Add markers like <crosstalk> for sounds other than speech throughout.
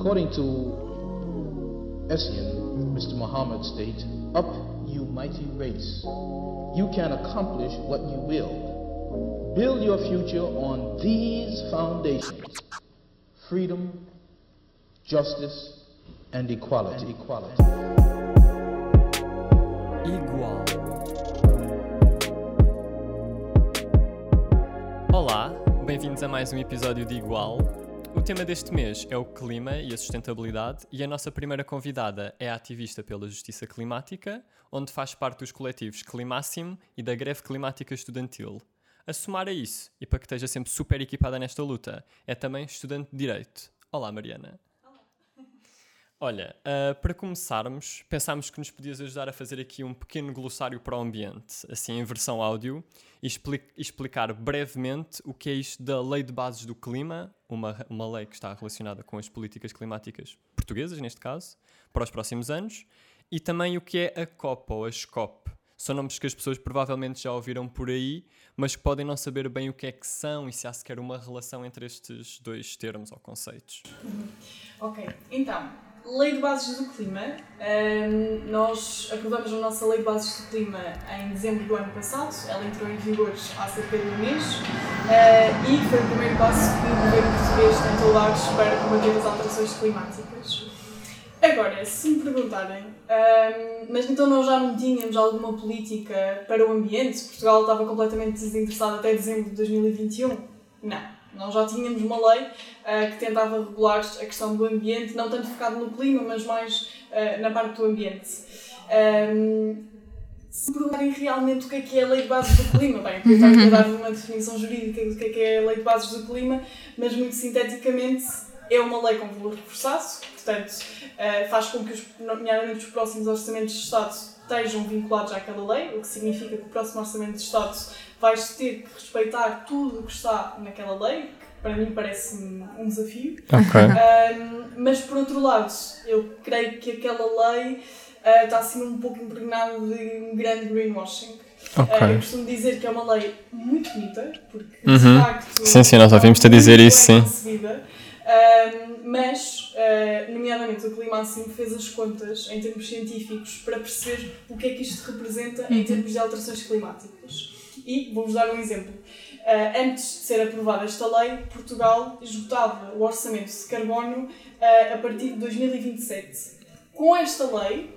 According to Essien, Mr. Muhammad states, Up, you mighty race. You can accomplish what you will. Build your future on these foundations freedom, justice, and equality. And equality. Igual. Olá, bem-vindos a mais um episódio de Igual. O tema deste mês é o clima e a sustentabilidade, e a nossa primeira convidada é a ativista pela justiça climática, onde faz parte dos coletivos Climáximo e da Greve Climática Estudantil. A somar a isso, e para que esteja sempre super equipada nesta luta, é também estudante de Direito. Olá, Mariana. Olha, uh, para começarmos, pensámos que nos podias ajudar a fazer aqui um pequeno glossário para o ambiente, assim em versão áudio, e expli explicar brevemente o que é isto da Lei de Bases do Clima, uma, uma lei que está relacionada com as políticas climáticas portuguesas, neste caso, para os próximos anos, e também o que é a COP ou a SCOP. São nomes que as pessoas provavelmente já ouviram por aí, mas que podem não saber bem o que é que são e se há sequer uma relação entre estes dois termos ou conceitos. Ok, então, Lei de Bases do Clima. Um, nós aprovamos a nossa Lei de Bases do Clima em dezembro do ano passado. Ela entrou em vigor há cerca de um mês uh, e foi o primeiro passo que o governo português tentou dar para combater as alterações climáticas. Agora, se me perguntarem, um, mas então nós já não tínhamos alguma política para o ambiente? Portugal estava completamente desinteressado até dezembro de 2021? Não nós já tínhamos uma lei uh, que tentava regular a questão do ambiente, não tanto focado no clima, mas mais uh, na parte do ambiente. Um, se perguntarem realmente o que é que é a lei de bases do clima, bem, <laughs> eu a dar uma definição jurídica do que é que é a lei de bases do clima, mas muito sinteticamente é uma lei com valor reforçado, portanto uh, faz com que, os, nomeadamente, os próximos orçamentos de Estado estejam vinculados àquela lei, o que significa que o próximo orçamento de Estado vais ter que respeitar tudo o que está naquela lei, que para mim parece um desafio. Okay. Um, mas por outro lado, eu creio que aquela lei uh, está assim um pouco impregnada de um grande greenwashing. Okay. Uh, eu costumo dizer que é uma lei muito bonita, porque uhum. de facto. Sim, sim, nós ouvimos-te a dizer isso, sim. Concebida, um, mas, uh, nomeadamente, o Clima assim fez as contas em termos científicos para perceber o que é que isto representa em uhum. termos de alterações climáticas. E vou-vos dar um exemplo. Uh, antes de ser aprovada esta lei, Portugal esgotava o orçamento de carbono uh, a partir de 2027. Com esta lei,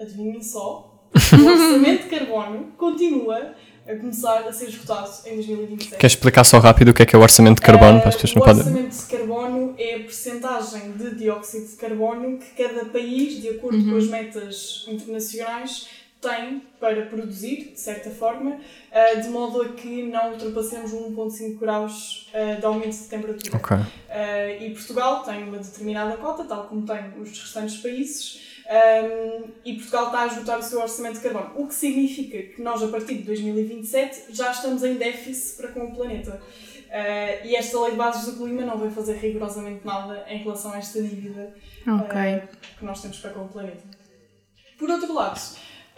adivinhem só, o <laughs> orçamento de carbono continua a começar a ser esgotado em 2027. Queres explicar só rápido o que é que é o orçamento de carbono uh, para as pessoas não podem? O orçamento de carbono é a percentagem de dióxido de carbono que cada país, de acordo uhum. com as metas internacionais, tem para produzir, de certa forma, uh, de modo a que não ultrapassemos 1,5 graus uh, de aumento de temperatura. Okay. Uh, e Portugal tem uma determinada cota, tal como tem os restantes países, um, e Portugal está a esgotar o seu orçamento de carbono. O que significa que nós, a partir de 2027, já estamos em déficit para com o planeta. Uh, e esta lei de bases do clima não vai fazer rigorosamente nada em relação a esta dívida okay. uh, que nós temos para com o planeta. Por outro lado,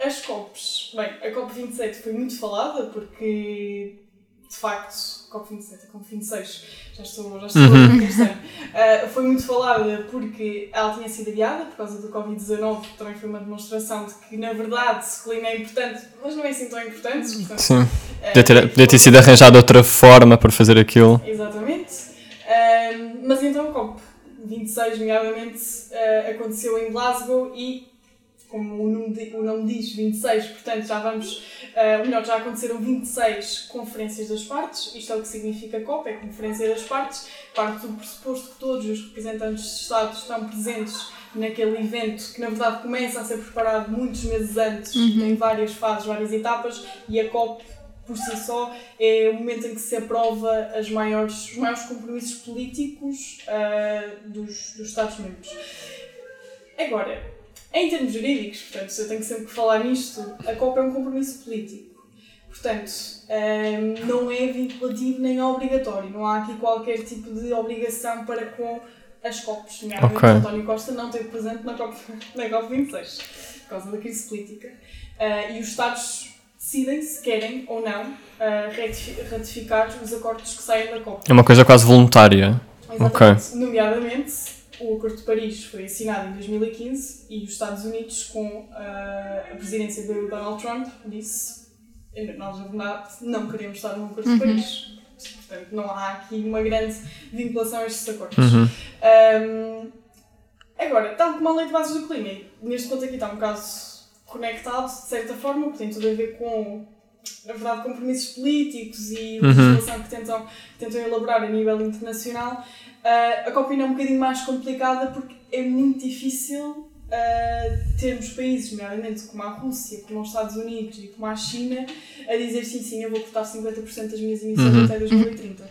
as COPs. Bem, a COP27 foi muito falada porque de facto, COP27 e COP26, já estou, já estou uhum. uh, foi muito falada porque ela tinha sido adiada por causa do Covid-19, que também foi uma demonstração de que, na verdade, o clima é importante, mas não é assim tão importante. Portanto, Sim. Uh, podia, ter, podia ter sido arranjada outra forma para fazer aquilo. Exatamente. Uh, mas então, COP26, nomeadamente, aconteceu em Glasgow e como o nome, o nome diz, 26, portanto já vamos, uh, melhor, já aconteceram 26 conferências das partes, isto é o que significa COP, é Conferência das Partes, parte do pressuposto que todos os representantes de Estado estão presentes naquele evento que na verdade começa a ser preparado muitos meses antes, uhum. tem várias fases, várias etapas, e a COP por si só é o momento em que se aprova as maiores, os maiores compromissos políticos uh, dos, dos Estados-membros. Agora, em termos jurídicos, portanto, eu tenho sempre que falar nisto, a COP é um compromisso político. Portanto, um, não é vinculativo nem obrigatório. Não há aqui qualquer tipo de obrigação para com as COPs. Nomeadamente, okay. António Costa não esteve presente na COP, <laughs> na COP 26, por causa da crise política. Uh, e os Estados decidem se querem ou não uh, ratificar os acordos que saem da COP. É uma coisa quase voluntária. Exatamente. Okay. Nomeadamente, o Acordo de Paris foi assinado em 2015 e os Estados Unidos, com a, a presidência do Donald Trump, disse nós, na verdade, não queremos estar no Acordo de Paris. Portanto, não há aqui uma grande vinculação a estes acordos. Uhum. Um, agora, tal como a lei de bases do clima, neste ponto aqui está um caso conectado, de certa forma, porque tem tudo a ver com, na verdade, compromissos políticos e legislação que tentam, tentam elaborar a nível internacional. Uh, a COP é um bocadinho mais complicada porque é muito difícil uh, termos países, nomeadamente como a Rússia, como os Estados Unidos e como a China, a dizer sim, sim, eu vou cortar 50% das minhas emissões Uhum. até 2030. Uh,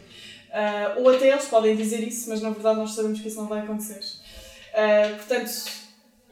ou até eles podem dizer isso, mas na verdade nós sabemos que isso não vai acontecer. Portanto,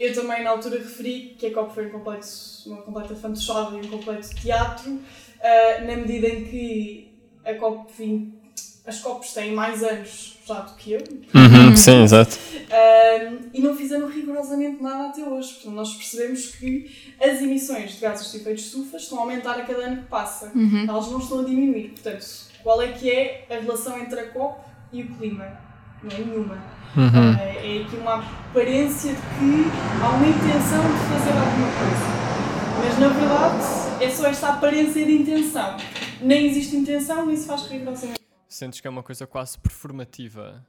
eu também na altura referi que a COP foi um completo, uma completa fantochada e um completo teatro, uh, na medida em que a COP 20, as COPs têm mais anos já do que eu, Uhum, sim, exato. um, e não fizeram rigorosamente nada até hoje. Portanto, nós percebemos que as emissões de gases de efeito de estufa estão a aumentar a cada ano que passa. Elas não estão a diminuir. Portanto, qual é que é a relação entre a COP e o clima? Não é nenhuma. Uhum. Uh, é aqui uma aparência de que há uma intenção de fazer alguma coisa. Mas na verdade é só esta aparência de intenção. Nem existe intenção, nem se faz rigorosamente. Sentes que é uma coisa quase performativa,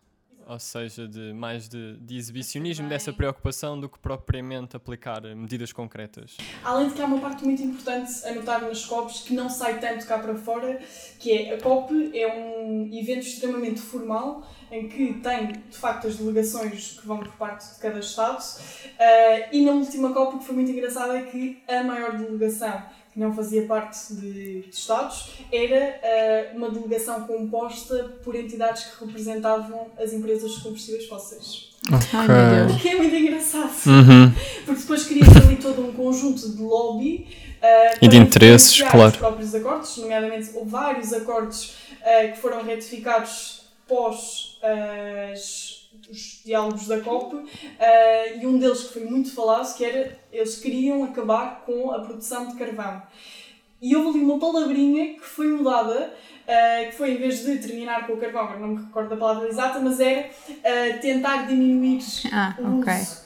ou seja, de mais de, de exibicionismo dessa preocupação do que propriamente aplicar medidas concretas. Além de que há uma parte muito importante a notar nas COPs que não sai tanto cá para fora, que é a COP é um evento extremamente formal em que tem de facto as delegações que vão por parte de cada Estado eh, e na última COP o que foi muito engraçado é que a maior delegação que não fazia parte de, de Estados era eh, uma delegação composta por entidades que representavam as empresas de combustíveis fósseis. Ai meu Deus. O que é muito engraçado. Uhum. Porque depois cria-se ali todo um conjunto de lobby uh, E de interesses, claro. os próprios acordos, nomeadamente houve vários acordos uh, que foram retificados pós uh, as- os diálogos da COP uh, e um deles que foi muito falado que era eles queriam acabar com a produção de carvão. E houve ali uma palavrinha que foi mudada, uh, que foi em vez de terminar com o carvão, agora não me recordo da palavra exata, mas era uh, tentar diminuir Ah, o ok. uso.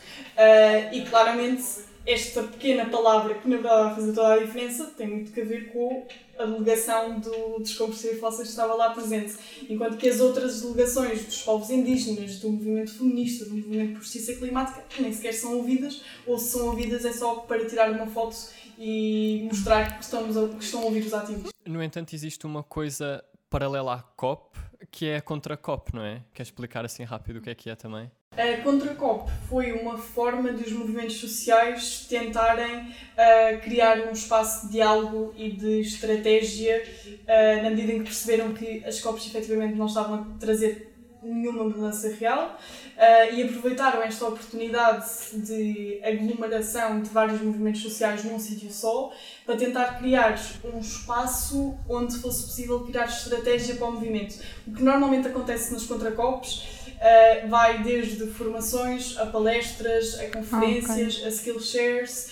E claramente esta pequena palavra, que na verdade vai fazer toda a diferença, tem muito que ver com a delegação do, dos combustíveis fósseis estava lá presente. Enquanto que as outras delegações dos povos indígenas, do movimento feminista, do movimento por justiça climática, nem sequer são ouvidas, ou se são ouvidas é só para tirar uma foto e mostrar que, estamos a, que estão a ouvir os ativistas. No entanto, existe uma coisa paralela à COP, que é a contra-COP, não é? Queres explicar assim rápido o que é que é também? A Contra-COP foi uma forma dos movimentos sociais tentarem ah, criar um espaço de diálogo e de estratégia ah, na medida em que perceberam que as COPs efetivamente não estavam a trazer nenhuma mudança real ah, e aproveitaram esta oportunidade de aglomeração de vários movimentos sociais num sítio só para tentar criar um espaço onde fosse possível criar estratégia para o movimento. O que normalmente acontece nas contracopes Uh, vai desde formações a palestras, a conferências, a skill shares,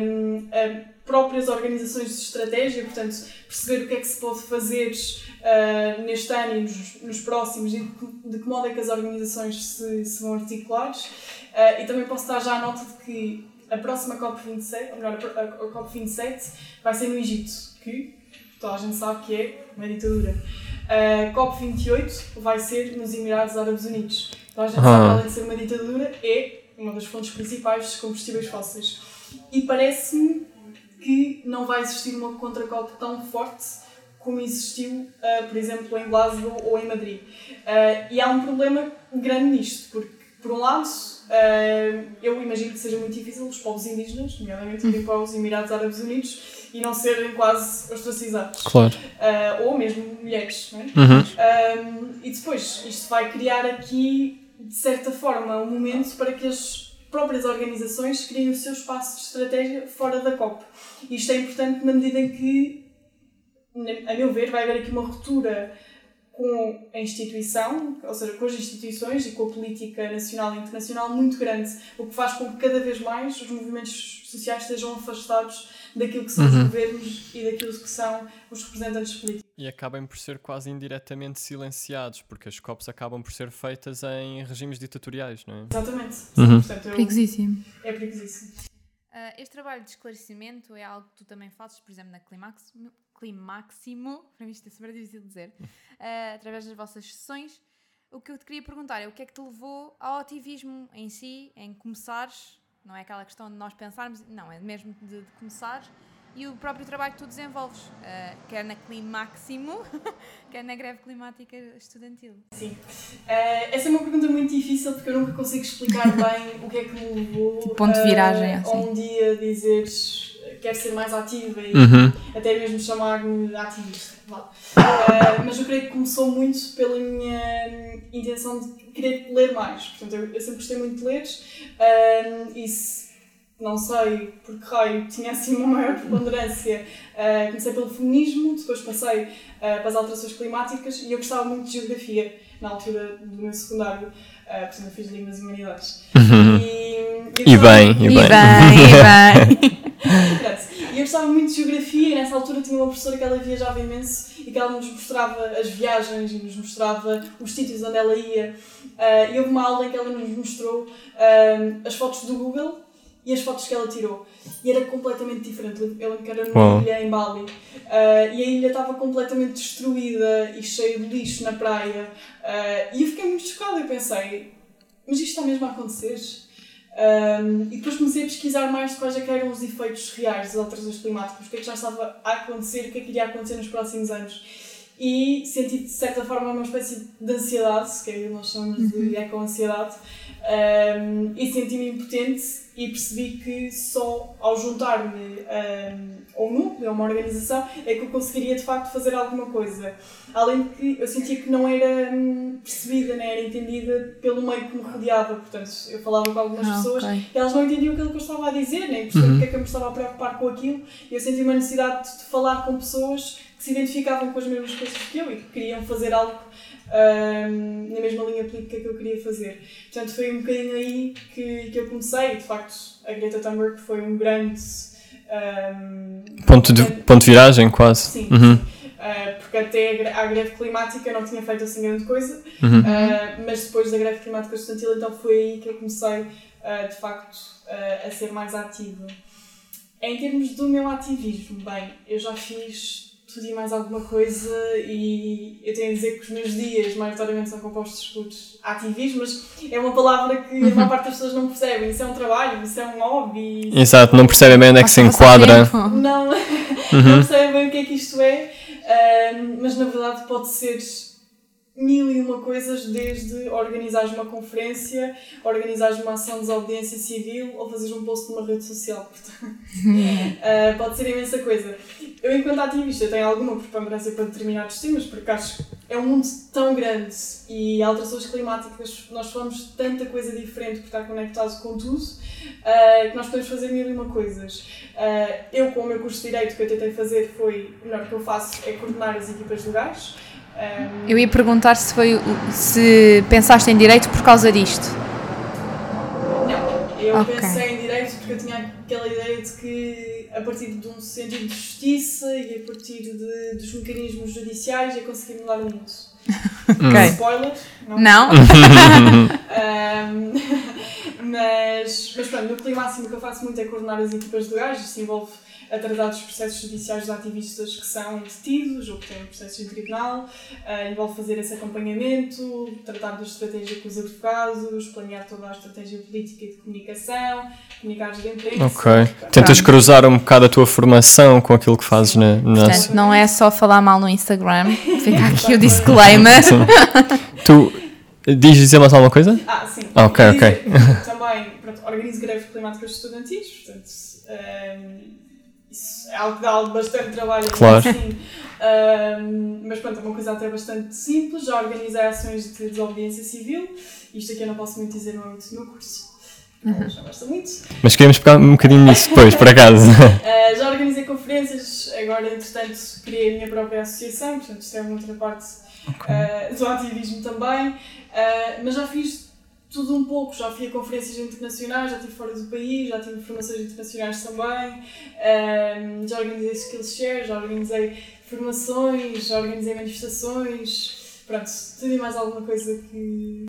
um, a próprias organizações de estratégia, portanto, perceber o que é que se pode fazer uh, neste ano e nos, nos próximos e de que, de que modo é que as organizações se, se vão articular. Uh, e também posso dar já a nota de que a próxima COP27, ou melhor, a, a COP27 vai ser no Egito, que toda a gente sabe que é uma ditadura. A COP28 vai ser nos Emirados Árabes Unidos. Então a gente sabe que além de ser uma ditadura, é uma das fontes principais de combustíveis fósseis. E parece-me que não vai existir uma contra-COP tão forte como existiu, uh, por exemplo, em Glasgow ou em Madrid. Uh, e há um problema grande nisto, porque, por um lado, eu imagino que seja muito difícil os povos indígenas, nomeadamente irem para os Emirados Árabes Unidos, e não serem quase ostracizados. Claro. Uh, ou mesmo mulheres, não é? Uhum. Um, e depois, isto vai criar aqui, de certa forma, um momento para que as próprias organizações criem o seu espaço de estratégia fora da COP. Isto é importante na medida em que, a meu ver, vai haver aqui uma ruptura com a instituição, ou seja, com as instituições e com a política nacional e internacional muito grande, o que faz com que cada vez mais os movimentos sociais estejam afastados daquilo que são os Uhum. governos e daquilo que são os representantes políticos. e acabem por ser quase indiretamente silenciados, porque as COPs acabam por ser feitas em regimes ditatoriais, não é? Exatamente. Uhum. Portanto, eu- Perigosíssimo. é perigosíssimo. Ah, este trabalho de esclarecimento é algo que tu também fazes, por exemplo, na Climaximo, Climaximo <laughs> para mim isto é super difícil de dizer, <laughs> ah, através das vossas sessões. O que eu te queria perguntar é o que é que te levou ao ativismo em si, em começares, não é aquela questão de nós pensarmos, não, é mesmo de, de começar e o próprio trabalho que tu desenvolves, ah, quer na Climaximo, <laughs> quer na greve climática estudantil. Sim. Eh, essa é uma pergunta muito difícil porque eu nunca consigo explicar <laughs> bem o que é que me levou Tipo ponto de viragem, eh, assim. a um dia dizeres quero ser mais ativa e Uhum. até mesmo chamar-me ativista. Eh, mas eu creio que começou muito pela minha intenção de querer ler mais. Portanto, eu, eu sempre gostei muito de ler eh, e se, não sei por que raio tinha assim uma maior preponderância. eh, comecei pelo feminismo, depois passei eh, para as alterações climáticas e eu gostava muito de geografia na altura do meu secundário. eh, portanto, eu fiz Línguas e Humanidades. E, Uhum. E bem, e E bem. bem, e bem. <laughs> Pronto. E eu gostava muito de geografia e nessa altura tinha uma professora que ela viajava imenso e que ela nos mostrava as viagens e nos mostrava os sítios onde ela ia. Ah, e houve uma aula em que ela nos mostrou ah, as fotos do Google e as fotos que ela tirou. E era completamente diferente. Eu lembro que era numa Uau. ilha em Bali ah, e a ilha estava completamente destruída e cheia de lixo na praia. Ah, e eu fiquei muito chocada. Eu pensei, mas isto está mesmo a acontecer? Um, e depois comecei a pesquisar mais de quais é eram os efeitos reais das alterações climáticas, o que é que já estava a acontecer, o que é que iria acontecer nos próximos anos. E senti de certa forma uma espécie de ansiedade, é o que nós chamamos de eco-ansiedade, um, e senti-me impotente e percebi que só ao juntar-me um, a um núcleo, a uma organização, é que eu conseguiria de facto fazer alguma coisa. Além de que eu sentia que não era hum, percebida, nem era entendida pelo meio que me rodeava. Portanto, eu falava com algumas Ah, pessoas ok. e elas não entendiam aquilo que eu estava a dizer, nem percebiam porque é que eu me estava a preocupar com aquilo. E eu senti uma necessidade de falar com pessoas que se identificavam com as mesmas coisas que eu e que queriam fazer algo na mesma linha política que eu queria fazer. Portanto, foi um bocadinho aí que, que eu comecei. De facto, a Greta Thunberg foi um grande. hum, Ponto de, ponto de viragem, quase. Sim, Uhum. Uh, porque até a à greve climática não tinha feito assim grande coisa, Uhum. uh, mas depois da greve climática estudantil então foi aí que eu comecei uh, de facto a ser mais ativa. Em termos do meu ativismo, bem, eu já fiz tudo e mais alguma coisa e eu tenho a dizer que os meus dias maioritariamente são compostos por ativismo, mas é uma palavra que a maior parte das pessoas não percebem. Isso é um trabalho, isso é um hobby. Exato, não percebem bem onde é que se enquadra. não, <laughs> não percebem bem o que é que isto é, mas na verdade pode ser mil e uma coisas, desde organizares uma conferência, organizares uma ação de desobediência civil ou fazeres um post numa rede social. Ah, <laughs> pode ser imensa coisa. Eu, enquanto ativista, tenho alguma preponderância para determinados temas, porque acho que é um mundo tão grande e alterações climáticas, nós falamos tanta coisa diferente por estar conectado com tudo, ah, que nós podemos fazer mil e uma coisas. Ah, eu, com o meu curso de Direito, o que eu tentei fazer foi, o melhor que eu faço é coordenar as equipas legais. Eu ia perguntar se, foi, se pensaste em direito por causa disto. Não, eu Ok. pensei em direito porque eu tinha aquela ideia de que a partir de um sentido de justiça e a partir de, dos mecanismos judiciais ia conseguir mudar o mundo. <laughs> Ok. Spoiler? Não? <laughs> Ahm, <laughs> mas, mas pronto, no climáximo o que eu faço muito é coordenar as equipas legais, isso envolve a tratar dos processos judiciais de ativistas que são detidos ou que têm processos em tribunal, ah, envolve fazer esse acompanhamento, tratar da estratégia com os advogados, planear toda a estratégia política e de comunicação, comunicar de imprensa. Ok. Tentas cruzar um bocado a tua formação com aquilo que fazes na, na... Portanto, não é só falar mal no Instagram. <laughs> Fica aqui o disclaimer. Tu dizes dizer mais alguma coisa? Ah, sim. Ah, ok, ok. Também pronto, organizo greves climáticas estudantis, portanto, ehm, isso é algo que dá bastante trabalho. Claro. Sim. Ehm, mas pronto, é uma coisa até bastante simples. Já organizei ações de desobediência civil. Isto aqui eu não posso muito dizer no âmbito do meu curso. Mas já gosto muito. Mas queremos pegar um bocadinho nisso depois, por acaso. Uh, <laughs> já organizei conferências, agora entretanto criei a minha própria associação, portanto isto é uma outra parte uh, do ativismo também, Uh, mas já fiz tudo um pouco. Já fui a conferências internacionais, já estive fora do país, já tive formações internacionais também, já organizei Skillshare, já organizei formações, já organizei manifestações, pronto, tudo e mais alguma coisa que.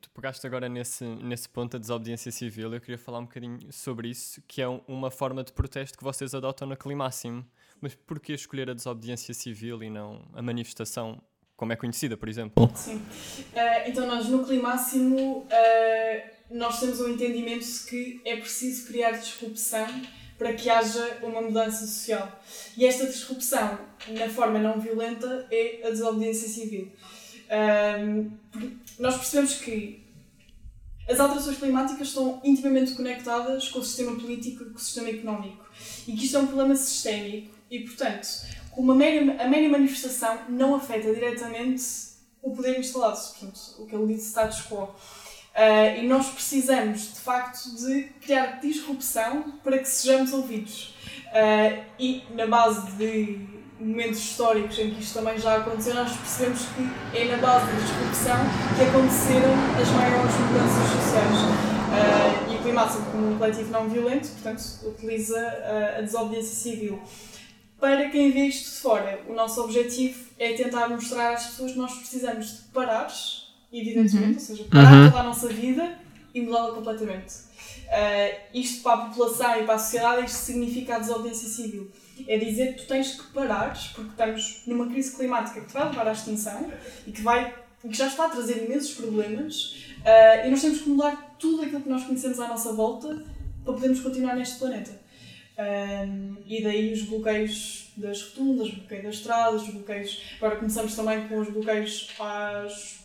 Tu pegaste agora nesse, nesse ponto da desobediência civil, eu queria falar um bocadinho sobre isso, que é uma forma de protesto que vocês adotam na Climáximo. Mas porquê escolher a desobediência civil e não a manifestação como é conhecida, por exemplo? Sim. Uh, então nós no Climáximo uh, nós temos um entendimento de que é preciso criar disrupção para que haja uma mudança social. E esta disrupção, na forma não violenta, é a desobediência civil. Um, nós percebemos que as alterações climáticas estão intimamente conectadas com o sistema político e com o sistema económico e que isto é um problema sistémico e, portanto, uma mera, a mera manifestação não afeta diretamente o poder instalado, portanto, o que ele disse status quo. Uh, e nós precisamos, de facto, de criar disrupção para que sejamos ouvidos. Uh, e na base de momentos históricos em que isto também já aconteceu, nós percebemos que é na base da disrupção que aconteceram as maiores mudanças sociais. Uh, e o Climáximo, como um coletivo não violento, portanto, utiliza a desobediência civil. Para quem vê isto de fora, o nosso objetivo é tentar mostrar às pessoas que nós precisamos de parar evidentemente, uhum. ou seja, parar uhum. toda a nossa vida e mudá-la completamente. Uh, isto para a população e para a sociedade, isto significa a desobediência civil. É dizer que tu tens que parar, porque estamos numa crise climática que te vai levar à extinção e que, vai, que já está a trazer imensos problemas, uh, e nós temos que mudar tudo aquilo que nós conhecemos à nossa volta para podermos continuar neste planeta. Um, e daí os bloqueios das rotundas, bloqueio das estradas, bloqueios. Agora começamos também com os bloqueios às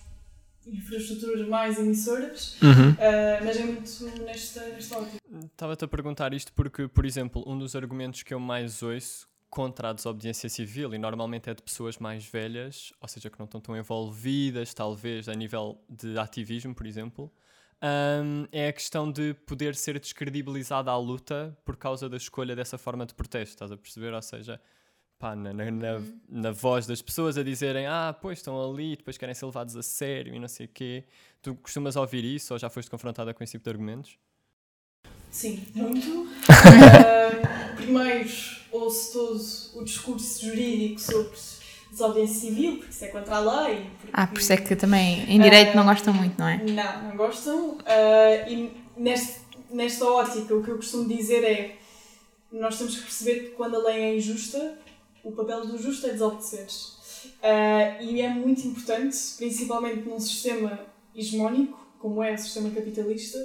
infraestruturas mais emissoras, uhum. uh, mas é muito nesta, nesta ótica. Estava-te a perguntar isto porque, por exemplo, um dos argumentos que eu mais ouço contra a desobediência civil, e normalmente é de pessoas mais velhas, ou seja, que não estão tão envolvidas, talvez, a nível de ativismo, por exemplo, um, é a questão de poder ser descredibilizada a luta por causa da escolha dessa forma de protesto, estás a perceber? Ou seja, pá, na, na, na, uhum. na, voz das pessoas a dizerem ah, pois estão ali, depois querem ser levados a sério e não sei o quê. Tu costumas ouvir isso ou já foste confrontada com esse tipo de argumentos? Sim, muito. <laughs> uh, primeiro, ouço todo o discurso jurídico sobre desobediência civil, porque isso é contra a lei. Porque, ah, por isso é que também em direito uh, não gostam muito, não é? Não, não gostam. Uh, e neste, nesta ótica, o que eu costumo dizer é nós temos que perceber que quando a lei é injusta, o papel do justo é desobedecer. Uh, e é muito importante, principalmente num sistema hegemónico, como é o sistema capitalista,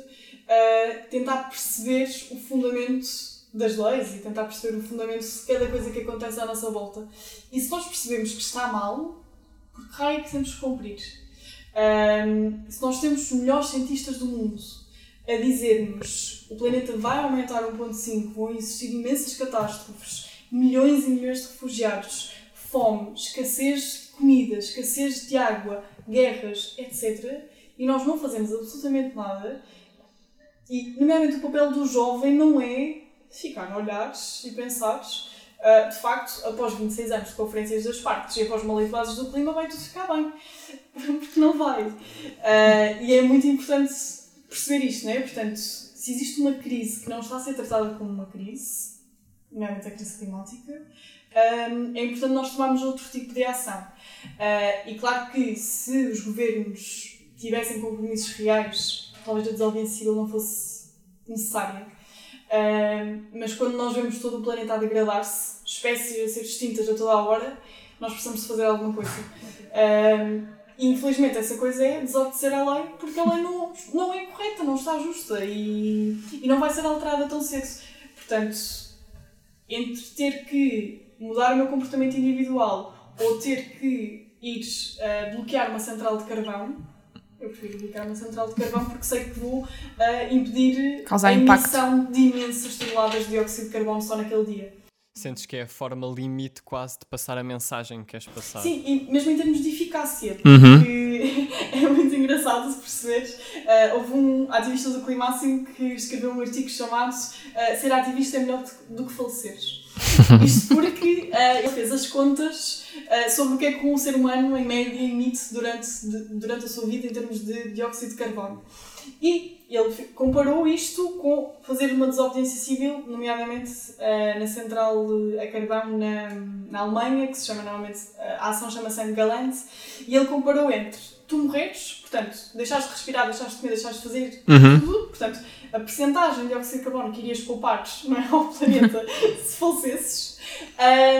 tentar perceber o fundamento das leis e tentar perceber o fundamento de cada coisa que acontece à nossa volta. E se nós percebemos que está mal, por que raio é que temos que cumprir? Um, se nós temos os melhores cientistas do mundo a dizer-nos o planeta vai aumentar 1.5, vão existir imensas catástrofes, milhões e milhões de refugiados, fome, escassez de comida, escassez de água, guerras, etc. E nós não fazemos absolutamente nada. E, nomeadamente, o papel do jovem não é ficar a olhar e pensar. Uh, de facto, após 26 anos de conferências das partes e após uma do clima, vai tudo ficar bem. <laughs> Porque não vai. Uh, e é muito importante perceber isto, não é? Portanto, se existe uma crise que não está a ser tratada como uma crise, nomeadamente a crise climática, um, é importante nós tomarmos outro tipo de ação. Uh, e claro que se os governos tivessem compromissos reais, talvez a desobediência civil não fosse necessária. Uh, mas quando nós vemos todo o planeta a degradar-se, espécies a ser extintas a toda a hora, nós precisamos fazer alguma coisa. Uh, infelizmente essa coisa é desobedecer à lei porque a lei não, não é correta, não está justa e, e não vai ser alterada tão cedo. Portanto, entre ter que mudar o meu comportamento individual ou ter que ir uh, bloquear uma central de carvão, eu prefiro bloquear uma central de carvão porque sei que vou uh, impedir Causar a emissão impacto. de imensas toneladas de dióxido de carbono só naquele dia. Sentes que é a forma limite quase de passar a mensagem que queres passar. Sim, e mesmo em termos de eficácia, uhum. porque <laughs> é muito engraçado se perceberes. Uh, houve um ativista do Climáximo que escreveu um artigo chamado uh, Ser ativista é melhor do que faleceres. <laughs> Isto porque uh, ele fez as contas uh, sobre o que é que um ser humano, em média, emite durante, de, durante a sua vida em termos de dióxido de carbono. E ele comparou isto com fazer uma desobediência civil, nomeadamente uh, na central a carvão na, na Alemanha, que se chama normalmente, a ação chama-se Galante, e ele comparou entre tu morreres, portanto, deixares de respirar, deixares de comer, deixares de fazer uhum. tudo, portanto, a percentagem de dióxido de carbono que irias poupar <laughs> não é, ao planeta <laughs> se falecesses,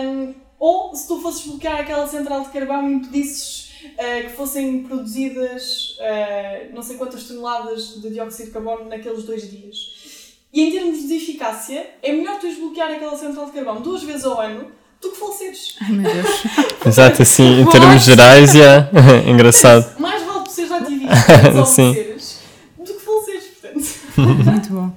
um, ou se tu fosses bloquear aquela central de carvão e impedisses uh, que fossem produzidas uh, não sei quantas toneladas de dióxido de carbono naqueles dois dias. E em termos de eficácia, é melhor tu desbloquear aquela central de carvão duas vezes ao ano do que faleceres. Ai meu Deus. <laughs> Exato, assim, em termos gerais, é <laughs> engraçado. Mais vale tu seres ativista <laughs> Sim. do que faleceres, portanto. Muito bom.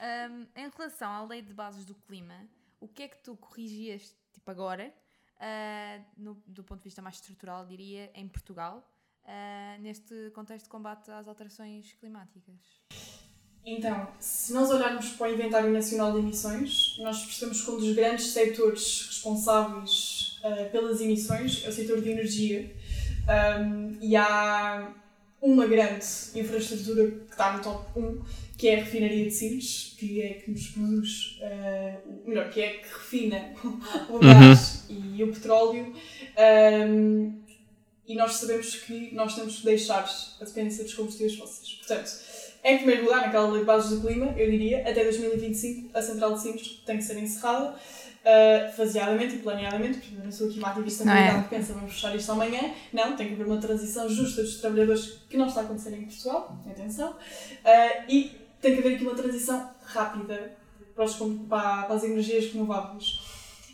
Um, em relação à lei de bases do clima, o que é que tu corrigias, tipo agora, uh, no, do ponto de vista mais estrutural, diria, em Portugal, uh, neste contexto de combate às alterações climáticas? Então, se nós olharmos para o Inventário Nacional de Emissões, nós percebemos que um dos grandes setores responsáveis uh, pelas emissões é o setor de energia. Um, e há uma grande infraestrutura que está no top 1, que é a refinaria de Sines, que é que nos produz, uh, melhor, que é que refina <laughs> o gás uhum. e o petróleo. Um, e nós sabemos que nós temos que deixar a dependência dos combustíveis fósseis. Portanto, em primeiro lugar, naquela lei de bases do clima, eu diria, até 2025 a central de Sines tem que ser encerrada, uh, faseadamente e planeadamente, porque eu não sou aqui uma ativista não é. que pensa vamos fechar isto amanhã. Não, tem que haver uma transição justa dos trabalhadores que não está a acontecer em Portugal, atenção, uh, e tem que haver aqui uma transição rápida para, os, para, para as energias renováveis.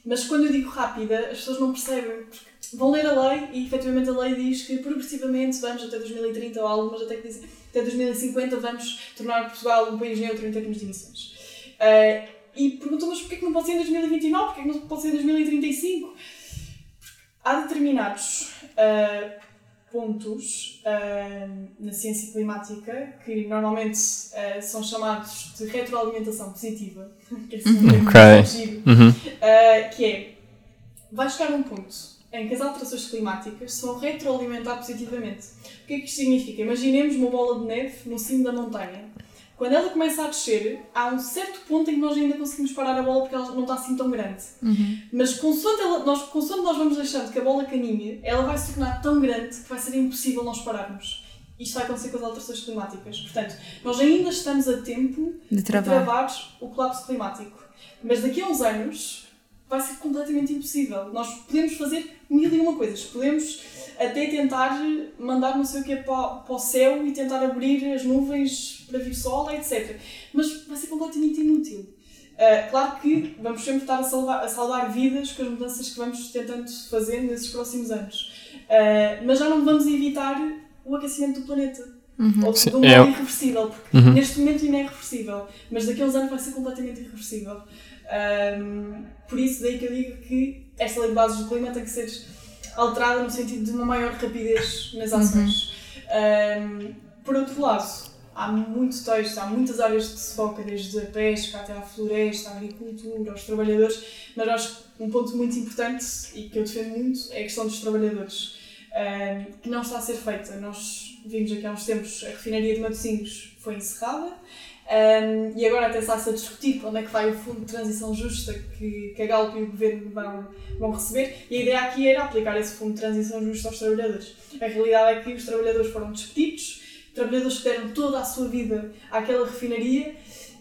Mas quando eu digo rápida, as pessoas não percebem, porque vão ler a lei e efetivamente a lei diz que progressivamente vamos até 2030 ou algumas até que dizem até 2050 vamos tornar Portugal um país neutro em termos de emissões. Uh, e perguntam, mas porquê que não pode ser em 2029? Porquê que não pode ser em 2035? Porque há determinados uh, pontos uh, na ciência climática que normalmente são chamados de retroalimentação positiva, que é, assim, okay. uhum. que é, vai chegar um ponto em que as alterações climáticas se vão retroalimentar positivamente. O que é que isto significa? Imaginemos uma bola de neve no cimo da montanha. Quando ela começa a descer, há um certo ponto em que nós ainda conseguimos parar a bola porque ela não está assim tão grande. Uhum. Mas consoante, ela, nós, consoante nós vamos deixando que a bola caminhe, ela vai se tornar tão grande que vai ser impossível nós pararmos. Isto vai acontecer com as alterações climáticas. Portanto, nós ainda estamos a tempo de travar, de travar o colapso climático. Mas daqui a uns anos, vai ser completamente impossível. Nós podemos fazer mil e uma coisas. Podemos até tentar mandar não sei o que para, para o céu e tentar abrir as nuvens para vir sol, etc. Mas vai ser completamente inútil. Uh, claro que vamos sempre estar a salvar, a salvar vidas com as mudanças que vamos tentando fazer nesses próximos anos. Uh, mas já não vamos evitar o aquecimento do planeta. Uhum. Ou de um modo é irreversível, porque uhum. neste momento ainda é irreversível, mas daqui a uns anos vai ser completamente irreversível. Um, por isso, daí que eu digo que esta lei de bases do clima tem que ser alterada no sentido de uma maior rapidez nas ações. Uhum. Um, por outro lado, há muito texto, há muitas áreas que se foca, desde a pesca até à floresta, à agricultura, aos trabalhadores, mas acho que um ponto muito importante e que eu defendo muito é a questão dos trabalhadores, um, que não está a ser feita. Nós vimos aqui há uns tempos a refinaria de Matosinhos foi encerrada, um, e agora até está-se a discutir para onde é que vai o Fundo de Transição Justa que, que a Galp e o Governo vão, vão receber. E a ideia aqui era aplicar esse Fundo de Transição Justa aos trabalhadores. A realidade é que os trabalhadores foram despedidos, trabalhadores que deram toda a sua vida àquela refinaria,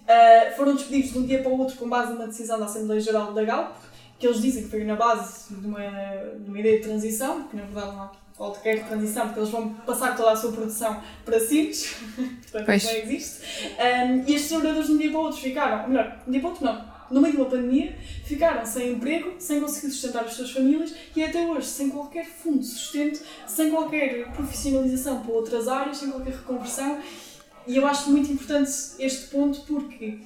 uh, foram despedidos de um dia para o outro com base numa decisão da Assembleia Geral da Galp, que eles dizem que foi na base de uma, de uma ideia de transição, que na verdade não há qualquer transição, porque eles vão passar toda a sua produção para sítios, <laughs> portanto não existe. Um, e estes trabalhadores de um dia para o outro ficaram, ou melhor, de um dia para o outro não, no meio de uma pandemia, ficaram sem emprego, sem conseguir sustentar as suas famílias e até hoje sem qualquer fundo de sustento, sem qualquer profissionalização para outras áreas, sem qualquer reconversão. E eu acho muito importante este ponto porque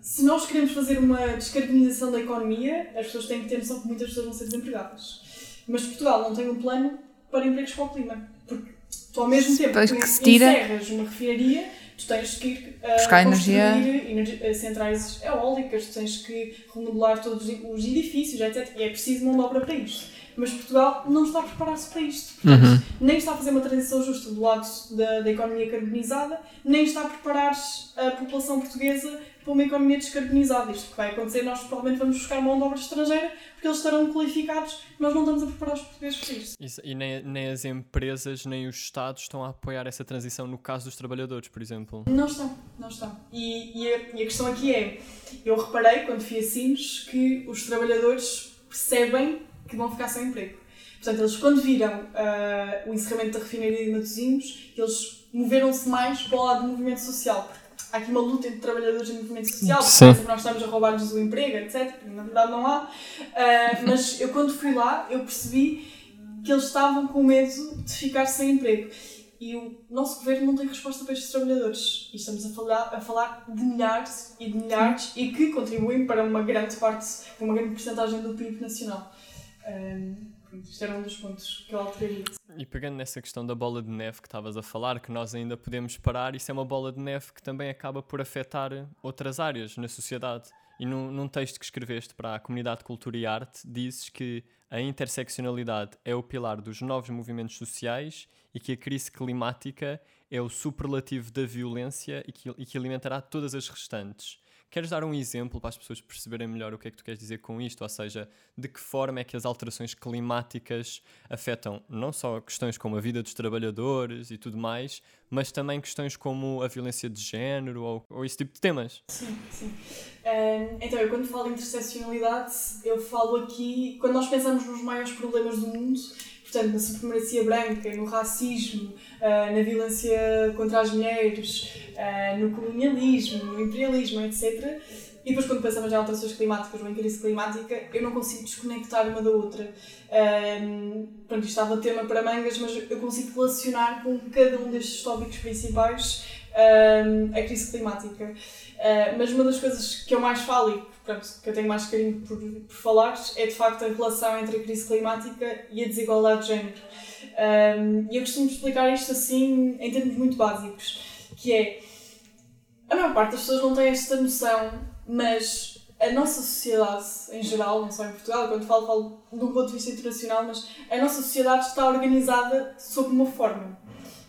se nós queremos fazer uma descarbonização da economia, as pessoas têm que ter noção que muitas pessoas vão ser desempregadas. Mas Portugal não tem um plano para empregos para o clima. Porque tu, ao mesmo tempo que, que encerras uma refinaria, tu tens que ir uh, Buscar construir energia. energi- eh, centrais eólicas, tu tens que remodelar todos os edifícios, etc. E é preciso mão de obra para isto. Mas Portugal não está a preparar-se para isto. Portanto, Uhum. nem está a fazer uma transição justa do lado da, da economia carbonizada, nem está a preparar a população portuguesa para uma economia descarbonizada. Isto que vai acontecer, nós provavelmente vamos buscar mão de obra estrangeira porque eles estarão qualificados, nós não estamos a preparar os portugueses para isto. Isso- e nem, nem as empresas nem os Estados estão a apoiar essa transição no caso dos trabalhadores, por exemplo. Não estão, não estão. E, e, a, e a questão aqui é, eu reparei quando fui a Sines que os trabalhadores percebem que vão ficar sem emprego. Portanto, eles quando viram ah, o encerramento da refinaria de Matosinhos, eles moveram-se mais para o lado do movimento social. Há aqui uma luta entre trabalhadores e movimento social, porque Sim. que nós estamos a roubar-lhes o emprego, etc. Na verdade não há. Ah, mas eu quando fui lá, eu percebi que eles estavam com medo de ficar sem emprego. E o nosso governo não tem resposta para estes trabalhadores. E estamos a falar, a falar de milhares e de milhares e que contribuem para uma grande parte, uma grande porcentagem do PIB nacional. Pronto, isto era um dos pontos que eu alteraria. E pegando nessa questão da bola de neve que estavas a falar, que nós ainda podemos parar, isso é uma bola de neve que também acaba por afetar outras áreas na sociedade. E num, num texto que escreveste para a comunidade de cultura e arte, dizes que a interseccionalidade é o pilar dos novos movimentos sociais e que a crise climática é o superlativo da violência e que, e que alimentará todas as restantes. Queres dar um exemplo para as pessoas perceberem melhor o que é que tu queres dizer com isto? Ou seja, de que forma é que as alterações climáticas afetam não só questões como a vida dos trabalhadores e tudo mais, mas também questões como a violência de género ou, ou esse tipo de temas? Sim, sim. Ahm, então, eu quando falo em interseccionalidade, eu falo aqui, quando nós pensamos nos maiores problemas do mundo, portanto, na supremacia branca, no racismo, ah, na violência contra as mulheres, ah, no colonialismo, no imperialismo, etc. E depois, quando pensamos em alterações climáticas ou em crise climática, eu não consigo desconectar uma da outra. Um, pronto, isto estava tema para mangas, mas eu consigo relacionar com cada um destes tópicos principais um, a crise climática. Uh, mas uma das coisas que eu mais falo e pronto, que eu tenho mais carinho por, por falar é de facto a relação entre a crise climática e a desigualdade de género. Um, e eu costumo explicar isto assim em termos muito básicos, que é a maior parte das pessoas não tem esta noção, mas a nossa sociedade em geral, não só em Portugal, quando falo, falo um ponto de vista internacional, mas a nossa sociedade está organizada sob uma forma.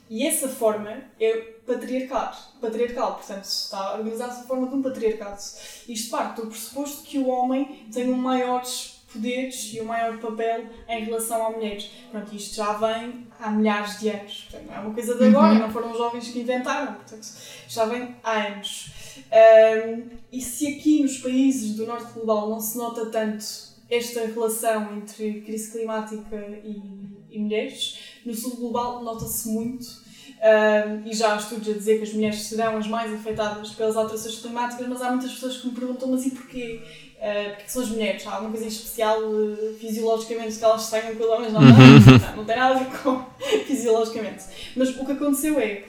E essa forma é patriarcal, patriarcal portanto está organizada sob a forma de um patriarcado. Isto parte do pressuposto que o homem tem um maiores poderes e um maior papel em relação à mulher. Pronto, isto já vem há milhares de anos. Portanto, não é uma coisa de agora, não foram os jovens que inventaram. Portanto, já vem há anos. Um, e se aqui nos países do norte global não se nota tanto esta relação entre crise climática e, e mulheres, no sul global nota-se muito. Um, e já há estudos a dizer que as mulheres serão as mais afetadas pelas alterações climáticas, mas há muitas pessoas que me perguntam, mas e porquê? Uh, porque são as mulheres, há alguma coisa em especial uh, fisiologicamente que elas tenham com homens? Não, não, não, não tem nada a ver com <laughs> fisiologicamente. Mas o que aconteceu é,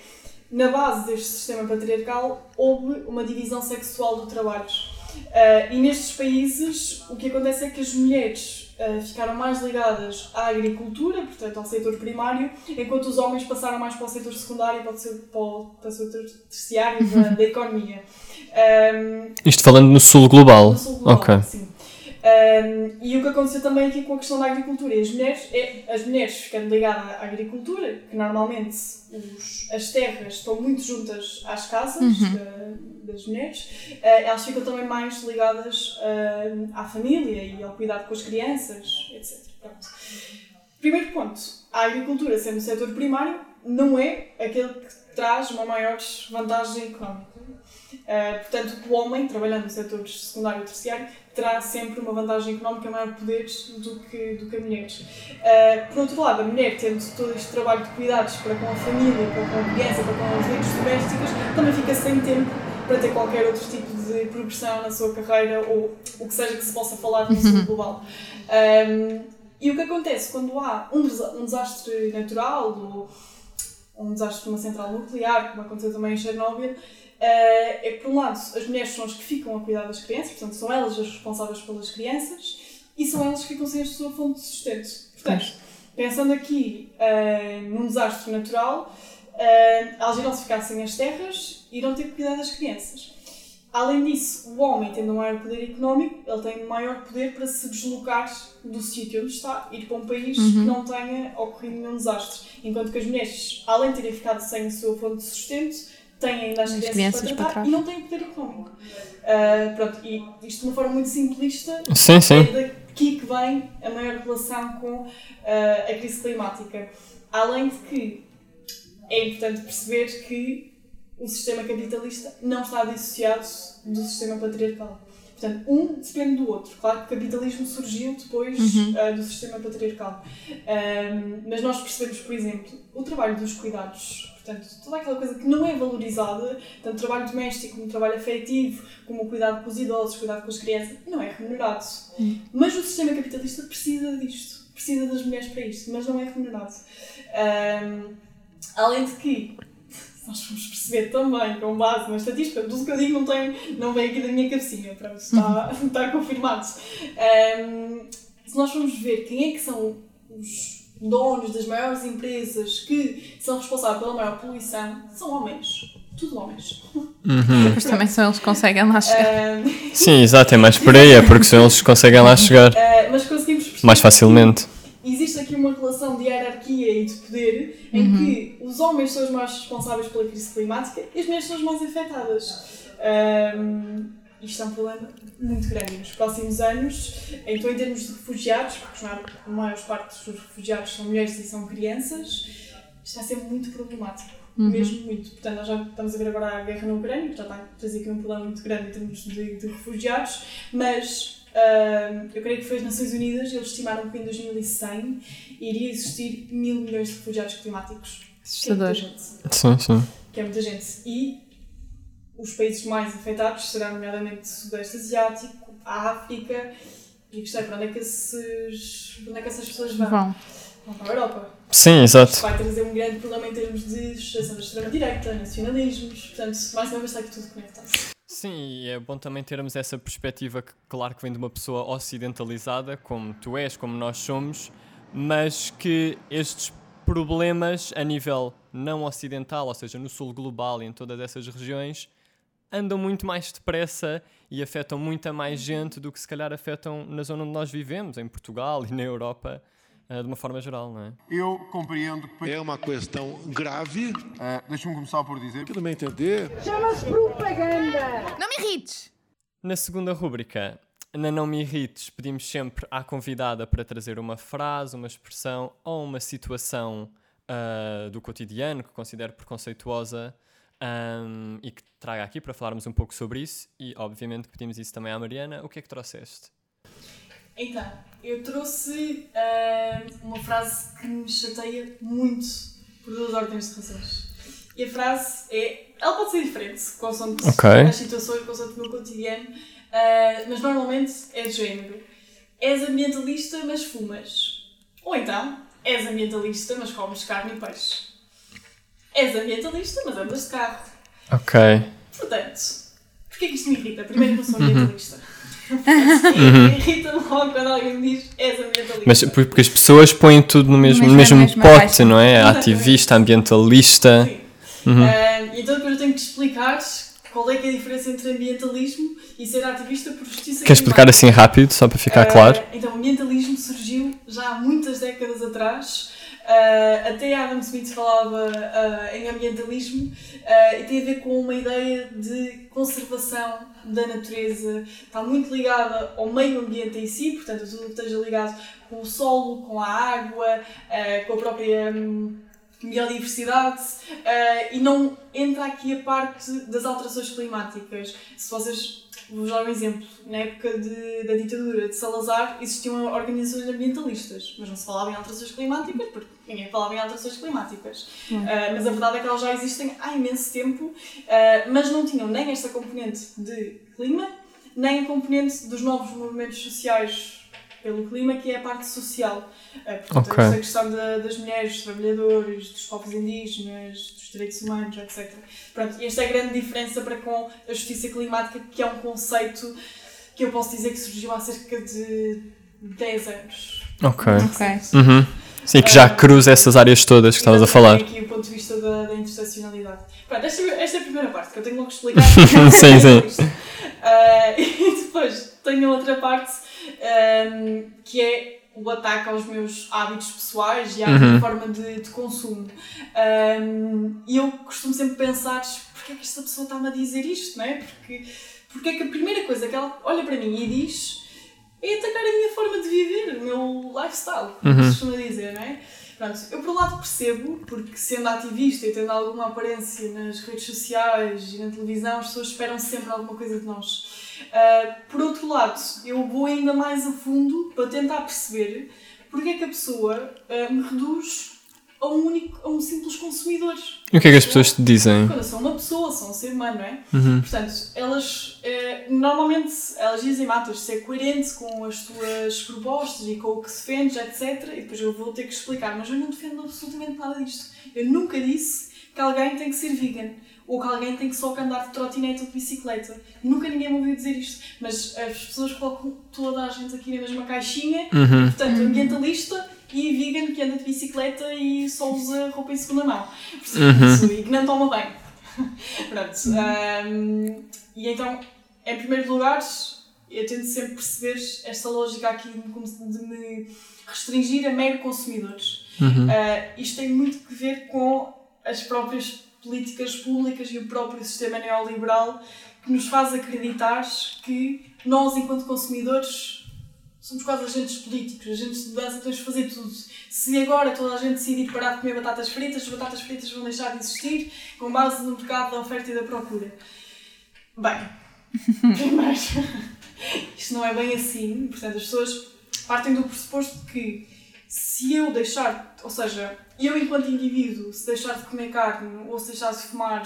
na base deste sistema patriarcal, houve uma divisão sexual do trabalho. Uh, e nestes países, o que acontece é que as mulheres ficaram mais ligadas à agricultura, portanto ao setor primário, enquanto os homens passaram mais para o setor secundário e para o setor, para o setor terciário da, da economia. <laughs> Um, Isto falando no sul global. no sul global, Ok. sim. Um, e o que aconteceu também aqui com a questão da agricultura, e as mulheres, é, as mulheres ficando ligadas à agricultura, que normalmente os, as terras estão muito juntas às casas da- das mulheres, uh, elas ficam também mais ligadas uh, à família e ao cuidado com as crianças, etc. Pronto. Primeiro ponto, a agricultura, sendo o setor primário, não é aquele que traz uma maior vantagem económica. Uh, portanto, o homem, trabalhando no setor secundário e terciário, terá sempre uma vantagem económica, maior poder do que, do que a mulher. Uh, por outro lado, a mulher, tendo todo este trabalho de cuidados para com a família, para com a criança, para com as redes domésticas, também fica sem tempo para ter qualquer outro tipo de progressão na sua carreira ou o que seja que se possa falar no <laughs> sul global. Um, e o que acontece quando há um, um desastre natural ou um desastre de uma central nuclear, como aconteceu também em Chernobyl, é que, por um lado, as mulheres são as que ficam a cuidar das crianças, portanto, são elas as responsáveis pelas crianças, e são elas que ficam sem a sua fonte de sustento. Portanto, Pensando aqui uh, num desastre natural, uh, elas irão se ficar sem as terras e irão ter que cuidar das crianças. Além disso, o homem, tendo um maior poder económico, ele tem um maior poder para se deslocar do sítio onde está, ir para um país uhum. que não tenha ocorrido nenhum desastre. Enquanto que as mulheres, além de terem ficado sem a sua fonte de sustento, têm ainda as, as crianças, crianças, para tratar e não têm poder económico. Uh, pronto, e isto de uma forma muito simplista, sim, sim. é daqui que vem a maior relação com uh, a crise climática. Além de que é importante perceber que o sistema capitalista não está dissociado do sistema patriarcal. Portanto, um depende do outro. Claro que o capitalismo surgiu depois uhum. uh, do sistema patriarcal. Um, mas nós percebemos, por exemplo, o trabalho dos cuidados. Portanto, toda aquela coisa que não é valorizada, tanto o trabalho doméstico como o trabalho afetivo, como o cuidado com os idosos, o cuidado com as crianças, não é remunerado. Uhum. Mas o sistema capitalista precisa disto. Precisa das mulheres para isto, mas não é remunerado. Um, além de que <laughs> nós vamos perceber também, com base na estatística, tudo que eu digo não, tem, não vem aqui da minha cabecinha, pronto, está, <laughs> está confirmado. Um, se nós formos ver quem é que são os donos das maiores empresas que são responsáveis pela maior poluição, são homens. Tudo homens. Uhum. Mas também são eles que conseguem lá chegar. Sim, exato, é mais por aí, é porque são eles que conseguem lá chegar. Uh, mas conseguimos perceber. Mais facilmente existe aqui uma relação de hierarquia e de poder em uhum. que os homens são os mais responsáveis pela crise climática e as mulheres são as mais afetadas. Um, isto é um problema muito grande. Nos próximos anos, então, em termos de refugiados, porque a maior parte dos refugiados são mulheres e são crianças, isto vai ser muito problemático. Uhum. Mesmo muito. Portanto, nós já estamos a ver agora a guerra na Ucrânia, que já está a trazer aqui um problema muito grande em termos de, de refugiados, mas Uh, eu creio que foi as Nações Unidas, eles estimaram que em 2100 iria existir mil milhões de refugiados climáticos. Assustador. Que é muita gente. Sim, sim. Que é muita gente. E os países mais afetados serão, nomeadamente, o Sudeste Asiático, a África. E gostei, para onde é que, esses, onde é que essas pessoas vão? Vão. Vão para a Europa. Sim, exato. Vai trazer um grande problema em termos de sucessão da extrema-direita, nacionalismos. Portanto, mais uma vez está aqui tudo conectado. Sim, e é bom também termos essa perspectiva que, claro, que vem de uma pessoa ocidentalizada, como tu és, como nós somos, mas que estes problemas a nível não ocidental, ou seja, no sul global e em todas essas regiões, andam muito mais depressa e afetam muita mais gente do que se calhar afetam na zona onde nós vivemos, em Portugal e na Europa. Eh, de uma forma geral, não é? Eu compreendo que. É uma questão grave. Uh, Deixa-me começar por dizer. Que me entender. Chama-se propaganda! Não me irrites! Na segunda rúbrica, na Não Me Irrites, pedimos sempre à convidada para trazer uma frase, uma expressão ou uma situação uh, do cotidiano que considere preconceituosa um, e que traga aqui para falarmos um pouco sobre isso. E, obviamente, pedimos isso também à Mariana. O que é que trouxeste? Então, eu trouxe uh, uma frase que me chateia muito por duas ordens de razões. E a frase é. Ela pode ser diferente, consoante okay. as situações, consoante o meu cotidiano, uh, mas normalmente é de género. És ambientalista, mas fumas. Ou então, és ambientalista, mas comes carne e peixe. És ambientalista, mas andas de carro. Ok. Portanto, porquê que isto me irrita? Primeiro, que eu sou uhum. ambientalista. Uhum. <laughs> Irrita-me logo quando alguém me diz és ambientalista. Mas porque as pessoas põem tudo no mesmo, no mesmo pote, não é? Ativista, ambientalista. Sim. Uhum. Uh, então depois eu tenho que explicar qual é, que é a diferença entre ambientalismo e ser ativista por justiça Quer explicar assim rápido, só para ficar uh, claro? Então, o ambientalismo surgiu já há muitas décadas atrás. Uh, até Adam Smith falava uh, em ambientalismo uh, e tem a ver com uma ideia de conservação da natureza, está muito ligada ao meio ambiente em si, portanto, tudo que esteja ligado com o solo, com a água, com a própria. Um, biodiversidade uh, e não entra aqui a parte das alterações climáticas. Se vocês, vou dar um exemplo, na época de, da ditadura de Salazar existiam organizações ambientalistas, mas não se falava em alterações climáticas porque ninguém falava em alterações climáticas. Uh, mas a verdade é que elas já existem há imenso tempo, uh, mas não tinham nem esta componente de clima, nem a componente dos novos movimentos sociais pelo clima, que é a parte social. Uh, portanto, okay. a questão da, das mulheres, dos trabalhadores, dos povos indígenas, dos direitos humanos, etc. Pronto, e esta é a grande diferença para com a justiça climática, que é um conceito que eu posso dizer que surgiu há cerca de 10 anos. Ok. okay. Uhum. Sim, que já Ah, cruza essas áreas todas que estavas a falar. Aqui o ponto de vista da, da interseccionalidade. Pronto, esta, esta é a primeira parte, que eu tenho logo que <laughs> explicar. Sim, sim. <laughs> Ah, <laughs> e depois tenho a outra parte, ahm, que é o ataque aos meus hábitos pessoais e à minha Uhum. forma de, de consumo. Ahm, e eu costumo sempre pensar, porquê é que esta pessoa está-me a dizer isto, não é? Porque, porque é que a primeira coisa que ela olha para mim e diz é atacar a minha forma de viver, o meu lifestyle, como Uhum. costuma dizer, não é? Pronto, eu por um lado percebo, porque sendo ativista e tendo alguma aparência nas redes sociais e na televisão, as pessoas esperam sempre alguma coisa de nós. Ah, por outro lado, eu vou ainda mais a fundo para tentar perceber porque é que a pessoa ah, me reduz a um, único, a um simples consumidor. E o que é que as pessoas te dizem? Quando são uma pessoa, são um ser humano, não é? Uhum. Portanto, elas eh, normalmente elas dizem de ser coerente com as tuas propostas e com o que defendes, etc. E depois eu vou ter que explicar, mas eu não defendo absolutamente nada disto. Eu nunca disse que alguém tem que ser vegan ou que alguém tem que só andar de trotinete ou de bicicleta. Nunca ninguém me ouviu dizer isto. Mas as pessoas colocam toda a gente aqui na mesma caixinha Uhum. Portanto, ambientalista e vegan que anda de bicicleta e só usa roupa em segunda mão. Portanto, E que não toma bem. <laughs> Pronto. ahm, e então, em primeiro lugar, eu tento sempre perceber esta lógica aqui de me- restringir a mero consumidores. Uhum. Ah, isto tem muito que ver com as próprias políticas públicas e o próprio sistema neoliberal que nos faz acreditar que nós, enquanto consumidores, somos quase agentes políticos, agentes de mudança, temos de fazer tudo. Se agora toda a gente decidir parar de comer batatas fritas, as batatas fritas vão deixar de existir com base no mercado da oferta e da procura. Bem, primeiro, <laughs> isto não é bem assim. Portanto, as pessoas partem do pressuposto que se eu deixar, ou seja, eu enquanto indivíduo, se deixar de comer carne, ou se deixar de fumar,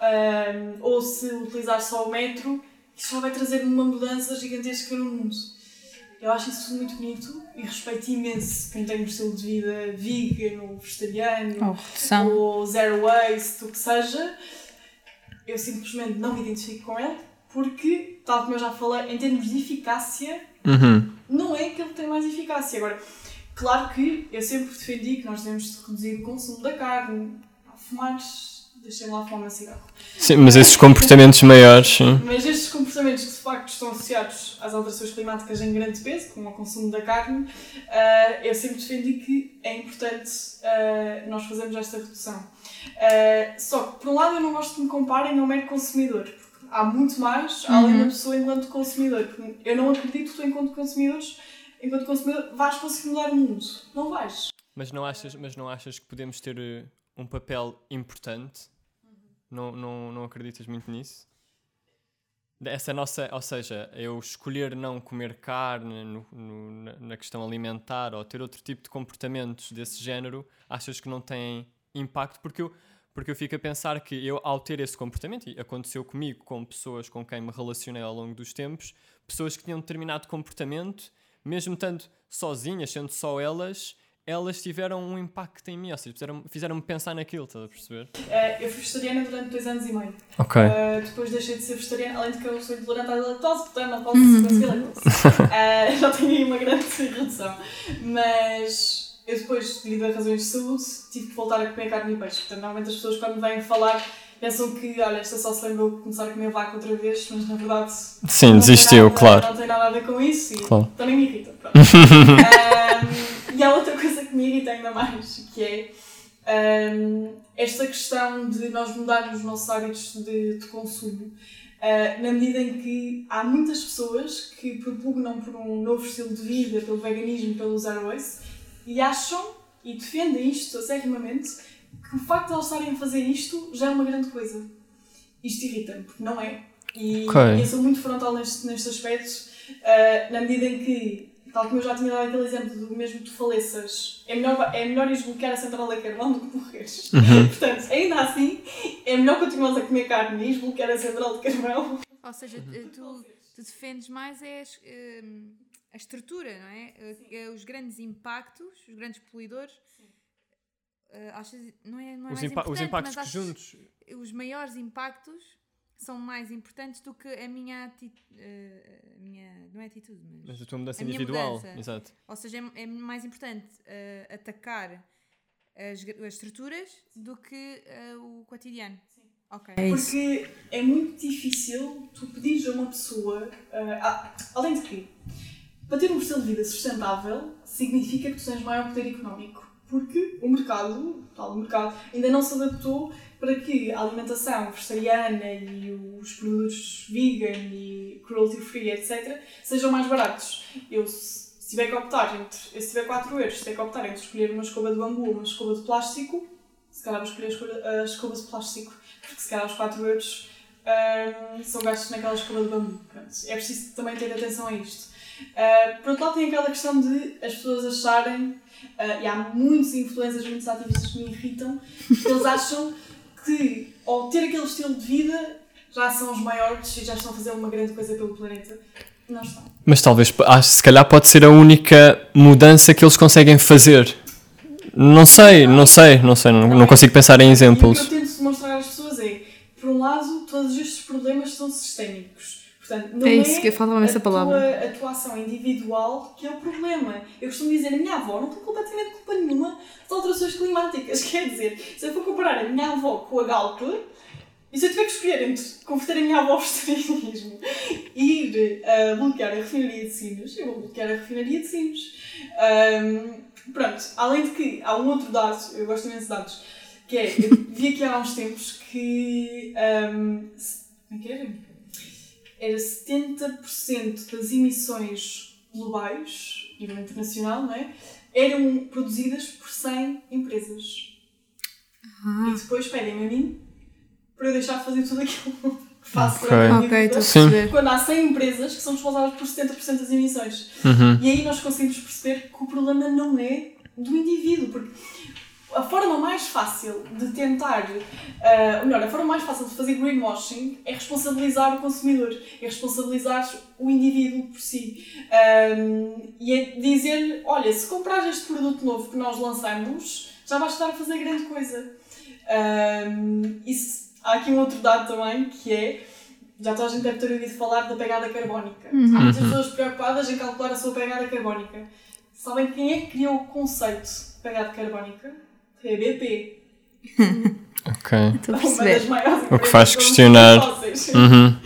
ahm, ou se utilizar só o metro, isso já vai trazer uma mudança gigantesca no mundo. Eu acho isso muito bonito e respeito imenso quem tem um estilo de vida vegan ou vegetariano Ou ou zero waste, o que seja. Eu simplesmente não me identifico com ele porque, tal como eu já falei, em termos de eficácia, Uhum. não é que ele tem mais eficácia. Agora, claro que eu sempre defendi que nós devemos de reduzir o consumo da carne, fumar, deixem lá fumar um cigarro. Sim, mas esses comportamentos maiores, sim. Mas estes comportamentos que de facto estão associados às alterações climáticas em grande peso, como o consumo da carne, ah, eu sempre defendi que é importante ah, nós fazermos esta redução. Ah, só que, por um lado, eu não gosto que me comparem ao mero consumidor, há muito mais além da pessoa enquanto consumidor. Eu não acredito que tu, enquanto consumidores, enquanto consumidor, vais conseguir mudar o mundo. Não vais. Mas não achas, mas não achas que podemos ter eh, um papel importante? Não, não, não acreditas muito nisso? Essa nossa, ou seja, eu escolher não comer carne no- no- na, na questão alimentar ou ter outro tipo de comportamentos desse género, achas que não tem impacto? Porque eu, porque eu fico a pensar que eu, ao ter esse comportamento, e aconteceu comigo com pessoas com quem me relacionei ao longo dos tempos, pessoas que tinham determinado comportamento, mesmo estando sozinhas, sendo só elas, elas tiveram um impacto em mim, ou seja, fizeram- fizeram-me pensar naquilo, estás a perceber? Ah, eu fui vegetariana durante dois anos e meio. Ok. Uh, depois deixei de ser vegetariana, além de que eu sou intolerante à lactose, portanto não posso conseguir lactose. Uh, <laughs> <laughs> já tenho aí uma grande redução. Mas eu depois, devido a razões de saúde, tive que voltar a comer carne e peixe. Portanto, normalmente as pessoas quando vêm falar pensam que, olha, esta só se lembrou de começar a comer vaca outra vez, mas na verdade Sim, desistiu, nada- claro. Não tem nada a ver com isso e Claro. também me irrita. Um, e há outra coisa que me irrita ainda mais, que é um, esta questão de nós mudarmos os nossos hábitos de, de consumo. Uh, na medida em que há muitas pessoas que propugnam por um novo estilo de vida, pelo veganismo, pelo zero waste, e acham e defendem isto acerrimamente o facto de elas estarem a fazer isto já é uma grande coisa. Isto irrita-me, porque não é. E Ok. eu sou muito frontal neste, neste aspecto, uh, na medida em que, tal como eu já tinha dado aquele exemplo do mesmo que tu faleças, é melhor, é melhor ires bloquear a central da carvão do que morreres. <laughs> Portanto, ainda assim, é melhor continuares a comer carne e ires bloquear a central de carvão. Ou seja, tu, tu defendes mais é hum, a estrutura, não é? Eh, eh, Os grandes impactos, os grandes poluidores. Eh, achas, não é, não é Os, impa- os impactos mas que juntos. Os maiores impactos são mais importantes do que a minha atitude. a minha, não é atitude, mas. Mas a tua mudança A individual. mudança. Exato. Ou seja, é, é mais importante eh, atacar as, as estruturas do que eh, o cotidiano. Ok. É. Porque é muito difícil tu pedires a uma pessoa, ah, além de que, para ter um estilo de vida sustentável, significa que tu tens maior poder económico. Porque o mercado, o tal mercado, ainda não se adaptou para que a alimentação vegetariana e os produtos vegan e cruelty free, etc., sejam mais baratos. Eu, se tiver que optar entre, se tiver 4 euros, se tiver que optar entre escolher uma escova de bambu ou uma escova de plástico, se calhar vou escolher a escova de plástico porque se calhar os 4 euros são gastos naquela escova de bambu. Pronto, é preciso também ter atenção a isto. Ah, por outro lado, tem aquela questão de as pessoas acharem, ah, e há muitos influencers, muitos ativistas que me irritam, que eles acham que ao ter aquele estilo de vida já são os maiores e já estão a fazer uma grande coisa pelo planeta. Não estão. Mas talvez, acho, se calhar pode ser a única mudança que eles conseguem fazer. Não sei, não sei, não sei, não, não consigo pensar em exemplos. que eu tento demonstrar às pessoas é, por um lado, todos estes problemas são sistémicos. Portanto, não É é, isso que faltava-me essa a palavra. A tua ação individual que é o problema. Eu costumo dizer, a minha avó não tem completamente culpa nenhuma das alterações climáticas. <laughs> Quer dizer, se eu for comparar a minha avó com a Galp, e se eu tiver que escolher entre converter a minha avó ao vegetarianismo e ir uh, bloquear a refinaria de Sines, eu vou bloquear a refinaria de Sines. Ahm, pronto, além de que há um outro dado, eu gosto imenso de dados, que é, eu vi aqui há uns tempos que. se- como é que era? Era 70% das emissões globais, nível internacional, não é? Eram produzidas por 100 empresas. E depois pedem-me a mim para eu deixar de fazer tudo aquilo que faço Ok. durante a minha Ok, vida. estou a Sim. perceber. Quando há 100 empresas que são responsáveis por 70% das emissões. Uhum. E aí nós conseguimos perceber que o problema não é do indivíduo, porque a forma mais fácil de tentar, ah, ou melhor, a forma mais fácil de fazer greenwashing é responsabilizar o consumidor, é responsabilizar o indivíduo por si. Ahm, e é dizer, olha, se comprares este produto novo que nós lançamos, já vais estar a fazer grande coisa. Ahm, isso, há aqui um outro dado também, que é, já toda a gente deve ter ouvido falar da pegada carbónica. Há muitas pessoas preocupadas em calcular a sua pegada carbónica. Sabem quem é que criou o conceito de pegada carbónica? BP. <laughs> Ok. Estou a Uma das perceber. maiores O que faz de questionar. Uhum.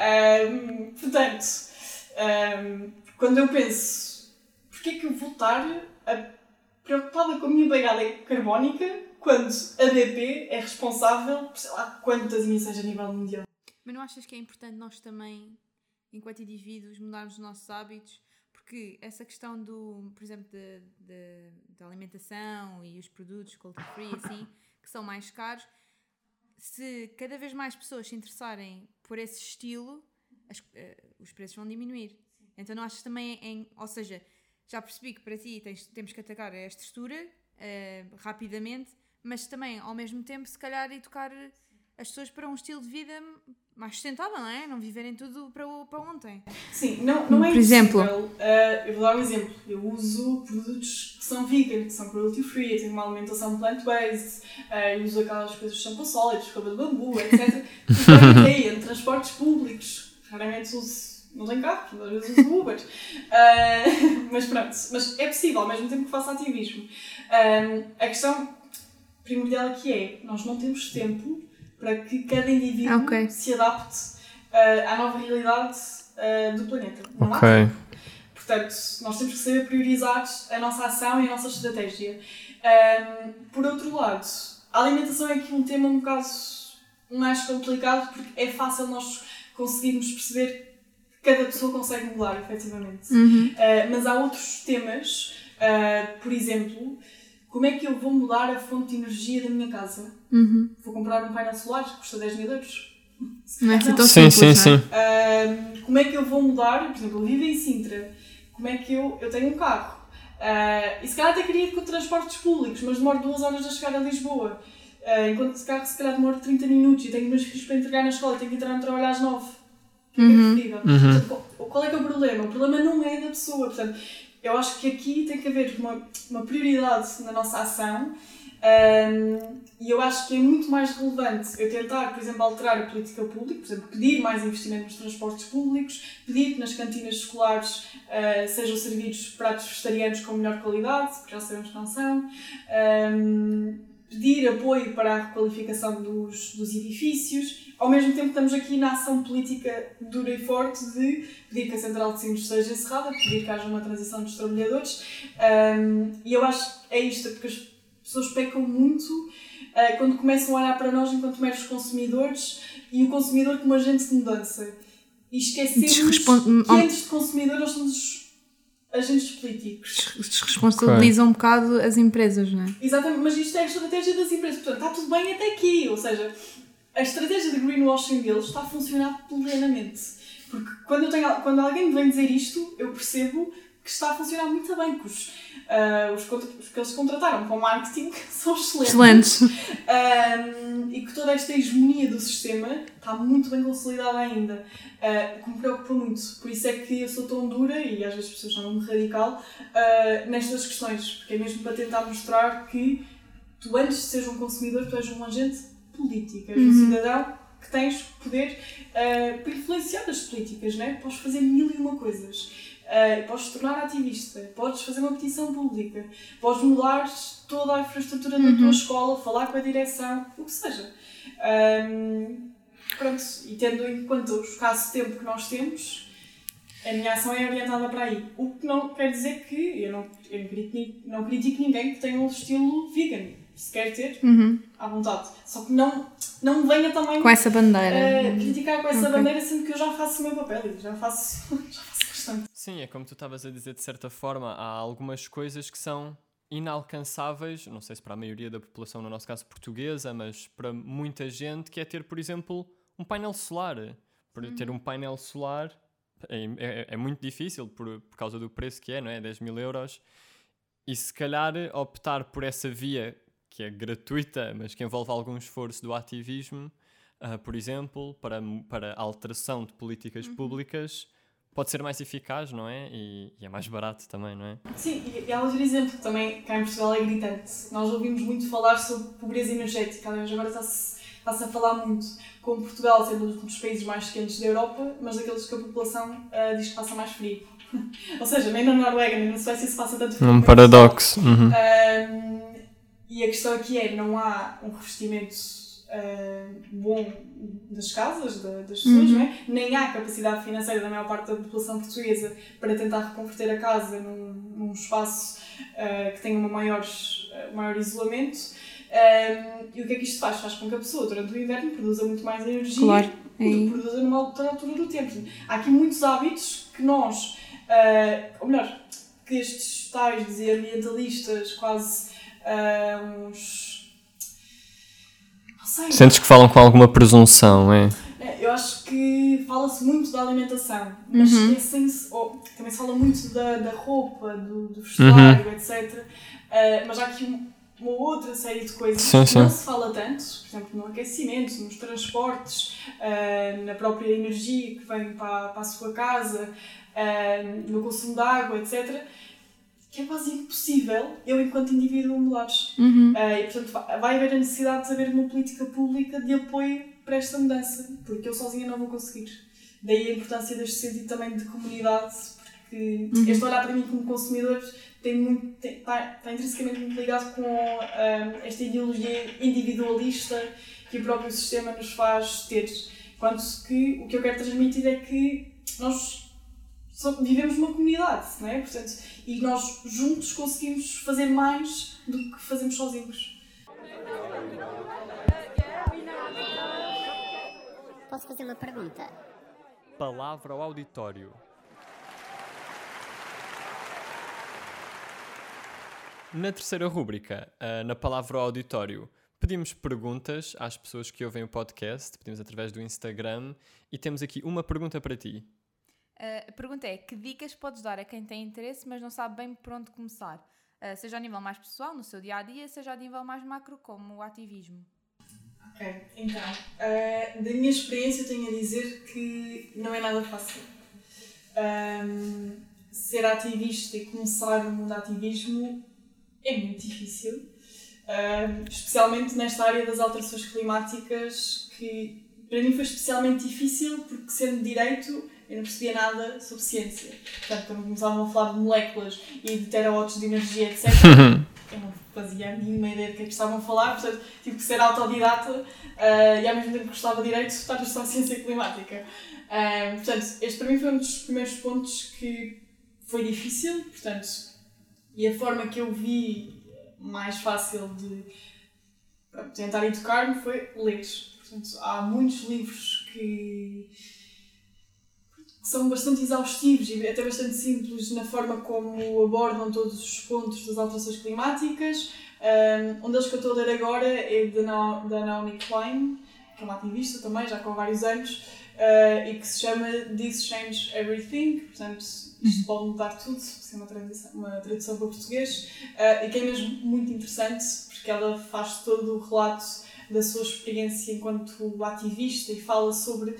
Ahm, portanto, ahm, quando eu penso, porquê é que eu vou estar a- preocupada com a minha pegada carbónica quando a BP é responsável por sei lá quantas emissões a nível mundial? Mas não achas que é importante nós também, enquanto indivíduos, mudarmos os nossos hábitos? Porque essa questão do, por exemplo, da alimentação e os produtos cruelty free, assim, que são mais caros, se cada vez mais pessoas se interessarem por esse estilo, as- eh, os preços vão diminuir. Então não achas também em, ou seja, já percebi que para ti tens- temos que atacar a estrutura eh, rapidamente, mas também ao mesmo tempo se calhar educar as pessoas para um estilo de vida mais sustentável, não é? Não viverem tudo para, para ontem. Sim, não, não é Por exemplo? Ah, eu vou dar um exemplo. Eu uso produtos que são vegan, que são cruelty free, eu tenho uma alimentação plant-based, ah, eu uso aquelas coisas shampoo sólidos, escova de bambu, etc. Ok, em transportes públicos. Raramente uso, não tenho carro, às vezes uso Ubers. Ah, <laughs> mas pronto, mas é possível, ao mesmo tempo que faço ativismo. A questão primordial aqui é, nós não temos tempo para que cada indivíduo Ok. se adapte ah, à nova realidade ah, do planeta. Não há Ok. tempo. Portanto, nós temos que saber priorizar a nossa ação e a nossa estratégia. Ahm, por outro lado, a alimentação é aqui um tema um bocado mais complicado porque é fácil nós conseguirmos perceber que cada pessoa consegue mudar, efetivamente. Ah, mas há outros temas, ah, por exemplo, como é que eu vou mudar a fonte de energia da minha casa? Vou comprar um painel solar que custa 10 mil euros? Não é assim tão Sim, simples, sim, é? sim. Ahm, como é que eu vou mudar? Por exemplo, eu vivo em Sintra. Como é que eu. Eu tenho um carro. Ah, e se calhar até queria ir com transportes públicos, mas demoro duas horas a chegar a Lisboa. Ah, enquanto esse carro se calhar demora 30 minutos e tenho meus filhos para entregar na escola e tenho que entrar no trabalho às 9. O que é que é preferível? Portanto, qual- qual é que é o problema? O problema não é da pessoa. Portanto, eu acho que aqui tem que haver uma, uma prioridade na nossa ação. Ahm, e eu acho que é muito mais relevante eu tentar, por exemplo, alterar a política pública, por exemplo, pedir mais investimento nos transportes públicos, pedir que nas cantinas escolares uh, sejam servidos pratos vegetarianos com melhor qualidade, porque já sabemos que não são, um, pedir apoio para a requalificação dos, dos edifícios, ao mesmo tempo estamos aqui na ação política dura e forte de pedir que a Central de Sines seja encerrada, pedir que haja uma transição dos trabalhadores, um, e eu acho que é isto, porque as pessoas pecam muito uh, quando começam a olhar para nós enquanto meros consumidores e o consumidor como agente de mudança. E esquecemos Desrespon- que antes de consumidor nós somos agentes políticos. Desresponsabiliza um bocado as empresas, não é? Exatamente, mas isto é a estratégia das empresas. Portanto, está tudo bem até aqui. Ou seja, a estratégia de greenwashing deles está a funcionar plenamente. Porque quando, eu tenho, quando alguém me vem dizer isto, eu percebo que está a funcionar muito bem. Que os, ah, os, os que eles contrataram com marketing <laughs> são excelentes. Excelentes. E que toda esta hegemonia do sistema está muito bem consolidada ainda, uh, que me preocupa muito. Por isso é que eu sou tão dura, e às vezes as pessoas chamam-me radical, uh, nestas questões, porque é mesmo para tentar mostrar que tu, antes de seres um consumidor, tu és um agente político, és um cidadão que tens poder uh, para influenciar as políticas, né? podes fazer mil e uma coisas. Uh, podes te tornar ativista, podes fazer uma petição pública, podes mudar toda a infraestrutura da tua escola, falar com a direção, o que seja. Um, pronto, e tendo em conta o escasso tempo que nós temos, a minha ação é orientada para aí. O que não quer dizer que eu não, eu critico, não critico ninguém que tenha um estilo vegan. Se quer ter, à vontade. Só que não, não venha também Com essa bandeira. eh, criticar com essa Ok. bandeira, sendo que eu já faço o meu papel e já faço, <laughs> já faço bastante. Sim, é como tu estavas a dizer, de certa forma, há algumas coisas que são inalcançáveis, não sei se para a maioria da população, no nosso caso portuguesa, mas para muita gente, que é ter, por exemplo, um painel solar. Por ter um painel solar é, é- é muito difícil por, por causa do preço que é, não é? 10 mil euros. E se calhar optar por essa via que é gratuita, mas que envolve algum esforço do ativismo, ah, por exemplo, para, para a alteração de políticas públicas, pode ser mais eficaz, não é? E, e é mais barato também, não é? Sim, e, e há outro exemplo que também cá em Portugal é gritante. Nós ouvimos muito falar sobre pobreza energética, aliás, agora está-se está-se a falar muito, como Portugal sendo um dos países mais quentes da Europa, mas daqueles que a população ah, diz que passa mais frio. <laughs> Ou seja, nem na Noruega nem na Suécia se passa tanto frio. Um paradoxo. Uhum. Ahm, e a questão aqui é, não há um revestimento ah, bom das casas, da- das pessoas, não é? nem há capacidade financeira da maior parte da população portuguesa para tentar reconverter a casa num, num espaço ah, que tenha uma maior, ah, maior isolamento. E o que é que isto faz? Faz com que a pessoa, durante o inverno, produza muito mais energia Claro, do é que aí. produza numa outra altura do tempo. Há aqui muitos hábitos que nós, ou melhor, que estes tais ambientalistas, quase ah, uns. Não sei. Sentes que falam com alguma presunção, é? É, Eu acho que fala-se muito da alimentação, mas Uhum. esquecem-se, ou também se fala muito da, da roupa, do, do vestuário, etc. Ah, mas há aqui um- uma outra série de coisas Sim, que sim. não se fala tanto, por exemplo, no aquecimento, nos transportes, ah, na própria energia que vem para, para a sua casa, ah, no consumo de água, etc. Que é quase impossível eu, enquanto indivíduo, mudar. Uhum. Uh, e, portanto, va- vai haver a necessidade de haver uma política pública de apoio para esta mudança, porque eu sozinha não vou conseguir. Daí a importância deste sentido também de comunidade, porque este olhar para mim como consumidor tem muito, tem, está, está intrinsecamente muito ligado com um, esta ideologia individualista que o próprio sistema nos faz ter. Quanto que o que eu quero transmitir é que nós só vivemos numa comunidade, não é? Portanto, e nós juntos conseguimos fazer mais do que fazemos sozinhos. Posso fazer uma pergunta? Palavra ao auditório. Na terceira rúbrica, ah, na palavra ao auditório, pedimos perguntas às pessoas que ouvem o podcast, pedimos através do Instagram e temos aqui uma pergunta para ti. Uh, a pergunta é: que dicas podes dar a quem tem interesse, mas não sabe bem por onde começar? Uh, seja a nível mais pessoal, no seu dia a dia, seja a nível mais macro, como o ativismo. Ok, então, eh, da minha experiência tenho a dizer que não é nada fácil. Ahm, ser ativista e começar o mundo ativismo é muito difícil. uh, especialmente nesta área das alterações climáticas, que para mim foi especialmente difícil, porque sendo direito eu não percebia nada sobre ciência. Portanto, quando começavam a falar de moléculas e de terawatts de energia, etc., <laughs> eu não fazia a mínima ideia do que é que estavam a falar, portanto, tive que ser autodidata uh, e ao mesmo tempo que gostava de direito, estava só ciência climática. Uh, portanto, este para mim foi um dos primeiros pontos que foi difícil, portanto, e a forma que eu vi mais fácil de tentar educar-me foi ler. Portanto, há muitos livros que são bastante exaustivos e até bastante simples na forma como abordam todos os pontos das alterações climáticas. Um, deles que eu estou a ler agora é da, Naomi Klein, que é uma ativista também, já com vários anos, uh, e que se chama This Change Everything, portanto, isto pode mudar tudo, se é uma tradução, uma tradução para português, uh, e que é mesmo muito interessante, porque ela faz todo o relato da sua experiência enquanto ativista e fala sobre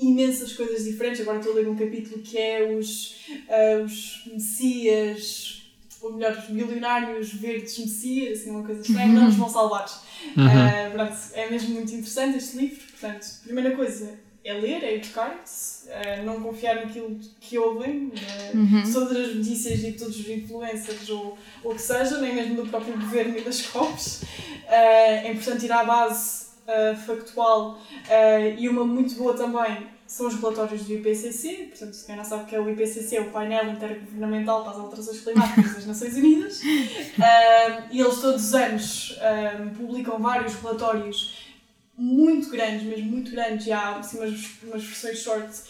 imensas coisas diferentes. Agora estou a ler um capítulo que é os, uh, os messias, ou melhor, os bilionários verdes messias, assim, uma coisa estranha, uhum. não nos vão salvar. Uhum. Uh, pronto, é mesmo muito interessante este livro. Portanto, primeira coisa é ler, é educar-se, uh, não confiar naquilo que ouvem, uh, uhum. todas as notícias e de todos os influencers ou o que seja, nem mesmo do próprio governo e das <laughs> COPs. é importante ir à base uh, factual uh, e uma muito boa também são os relatórios do IPCC. Portanto, quem não sabe o que é o IPCC, é o painel intergovernamental para as alterações climáticas das Nações Unidas. Uh, <laughs> e eles todos os anos publicam vários relatórios muito grandes, mesmo muito grandes, e há assim, umas, umas versões short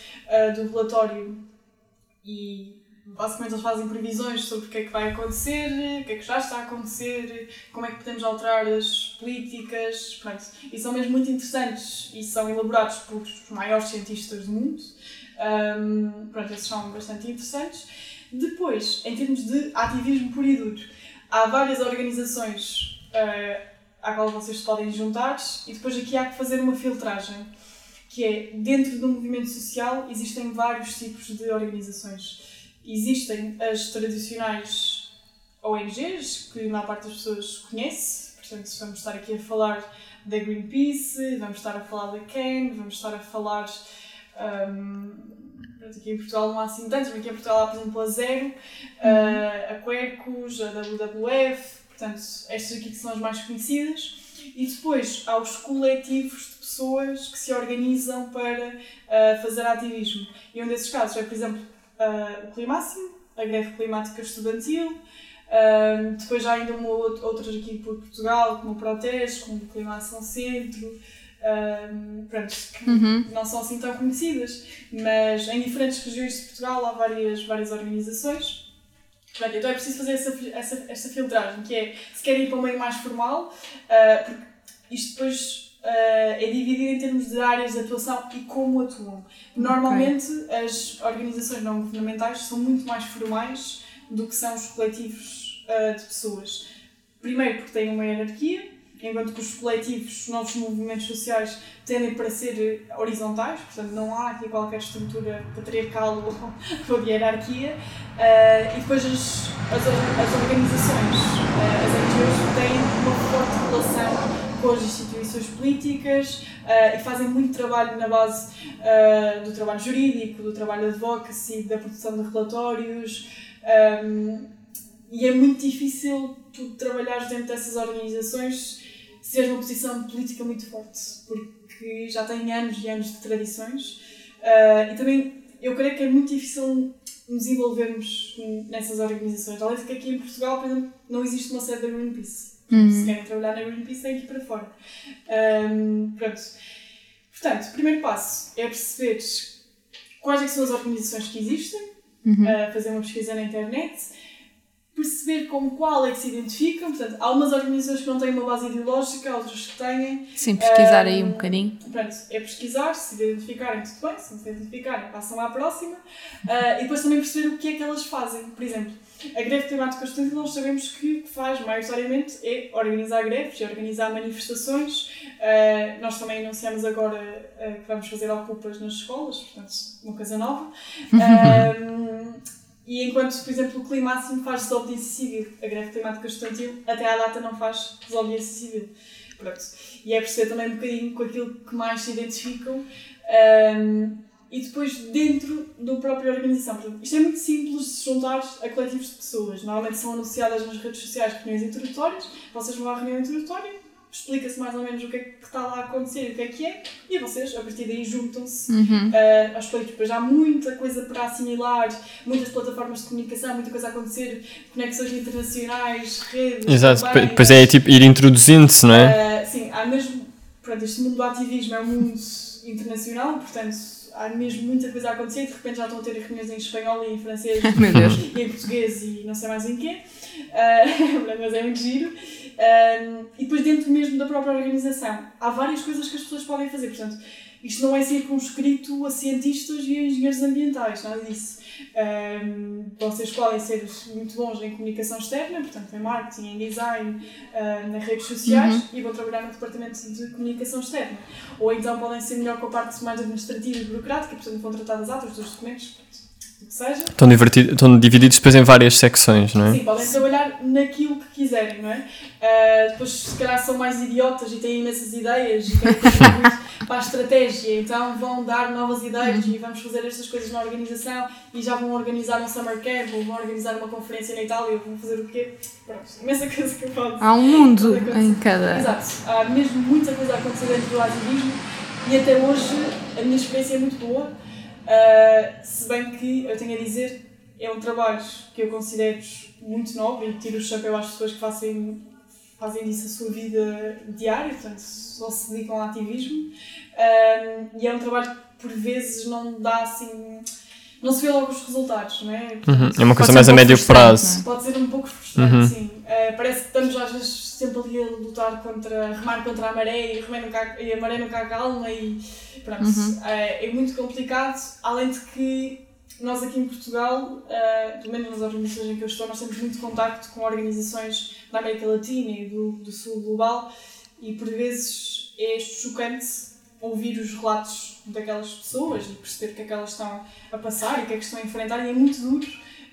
do relatório e basicamente eles fazem previsões sobre o que é que vai acontecer, o que é que já está a acontecer, como é que podemos alterar as políticas, pronto. E são mesmo muito interessantes e são elaborados por maiores cientistas do mundo. Um, pronto, esses são bastante interessantes. Depois, em termos de ativismo puro e duro, há várias organizações uh, à qual vocês podem juntar e depois aqui há que fazer uma filtragem, que é, dentro do movimento social existem vários tipos de organizações existem as tradicionais ONGs, que a maior parte das pessoas conhece, portanto, vamos estar aqui a falar da Greenpeace, vamos estar a falar da CAN, vamos estar a falar. Um, aqui em Portugal não há assim tantos, mas aqui em Portugal há, por exemplo, a Zero, a, a Quercus, a WWF, portanto, estas aqui que são as mais conhecidas. E depois há os coletivos de pessoas que se organizam para uh, fazer ativismo. E um desses casos é, por exemplo, uh, o Climáximo, a greve climática estudantil, uh, depois já ainda uma, outras aqui por Portugal, como o Proteste, como o Climação Centro, um, pronto, que uhum. não são assim tão conhecidas, mas em diferentes regiões de Portugal há várias, várias organizações. Pronto, então é preciso fazer essa, essa, essa filtragem, que é se querem ir para um meio mais formal, uh, porque isto depois uh, é dividido em termos de áreas de atuação e como atuam. Normalmente, okay. as organizações não governamentais são muito mais formais do que são os coletivos uh, de pessoas. Primeiro, porque têm uma hierarquia, enquanto que os coletivos, os novos movimentos sociais, tendem para ser horizontais, portanto, não há aqui qualquer estrutura patriarcal <laughs> ou de hierarquia. Uh, e depois, as, as, as organizações, uh, as NGOs, têm uma forte relação com as instituições políticas uh, e fazem muito trabalho na base uh, do trabalho jurídico, do trabalho de advocacy, da produção de relatórios. Um, e é muito difícil tu trabalhares dentro dessas organizações se tens uma posição política muito forte, porque já tem anos e anos de tradições. Uh, e também eu creio que é muito difícil nos envolvermos nessas organizações. Além de que aqui em Portugal, por exemplo, não existe uma sede da Greenpeace. Uhum. Se querem trabalhar na Greenpeace, têm que ir para fora. Um, pronto. Portanto, o primeiro passo é perceber quais é são as organizações que existem, uhum. uh, fazer uma pesquisa na internet, perceber com qual é que se identificam. Portanto, há umas organizações que não têm uma base ideológica, outras que têm. Sim, pesquisar um, aí um bocadinho. Pronto, é pesquisar, se identificarem, tudo bem, se não se identificarem, passam à próxima. Uh, e depois também perceber o que é que elas fazem. Por exemplo, a greve climática estudantil nós sabemos que faz maioritariamente é organizar greves, é organizar manifestações. Uh, nós também anunciamos agora uh, que vamos fazer ocupas nas escolas, portanto, uma coisa nova. Uh, <laughs> E enquanto, por exemplo, o Climáximo faz desobediência civil, a greve climática estudantil até à data não faz desobediência civil. Pronto. E é perceber também um bocadinho com aquilo que mais se identificam. Um, e depois dentro da própria organização. Portanto, isto é muito simples de se juntar a coletivos de pessoas. Normalmente são anunciadas nas redes sociais reuniões introdutórias, vocês vão à reunião introdutória, explica-se mais ou menos o que é que está lá a acontecer e o que é que é, e vocês, a partir daí, juntam-se Uhum. uh, aos. Depois há muita coisa para assimilar, muitas plataformas de comunicação, muita coisa a acontecer, conexões internacionais, redes. Exato, também, depois é tipo ir introduzindo-se, não é? Uh, sim, há mesmo. Pronto, este mundo do ativismo é um mundo internacional, portanto, há mesmo muita coisa a acontecer. De repente já estão a ter reuniões em espanhol e em francês <laughs> e em português e não sei mais em quê. <laughs> Uh, mas é muito giro. Um, e depois, dentro mesmo da própria organização, há várias coisas que as pessoas podem fazer. Portanto, isto não é circunscrito a cientistas e a engenheiros ambientais, nada disso. Um, vocês podem ser muito bons em comunicação externa, portanto, em marketing, em design, uh, nas redes sociais e vão trabalhar no departamento de comunicação externa. Ou então podem ser melhor com a parte mais administrativa e burocrática, portanto, vão tratar das atas, dos documentos, o que seja. Estão, estão divididos depois em várias secções, não é? Sim, podem trabalhar naquilo que quiserem, não é? Ah, depois, se calhar, são mais idiotas e têm imensas ideias e querem <laughs> para a estratégia, então vão dar novas ideias e vamos fazer estas coisas na organização e já vão organizar um summer camp ou vão organizar uma conferência na Itália ou vão fazer o quê? Pronto, imensa coisa que pode Há um mundo em cada. Exato, há mesmo muita coisa a acontecer dentro do ativismo e até hoje a minha experiência é muito boa, ah, se bem que eu tenho a dizer, é um trabalho que eu considero muito novo e tiro o chapéu às pessoas que fazem, fazem disso a sua vida diária, portanto só se dedicam ao ativismo. Ah, e é um trabalho que por vezes não dá assim, não se vê logo os resultados, não é? Uhum, É uma coisa mais um a médio frustrante, prazo. Pode ser um pouco frustrante, Uhum. sim. Uh, parece que estamos às vezes sempre ali a lutar contra, a remar contra a maré e a, remar nunca, e a maré nunca calma e pronto. Uhum. Uh, é muito complicado, além de que nós aqui em Portugal, uh, pelo menos nas organizações em que eu estou, nós temos muito contacto com organizações da América Latina e do, do Sul global e por vezes é chocante ouvir os relatos daquelas pessoas e perceber o que é que elas estão a passar e o que é que estão a enfrentar e é muito duro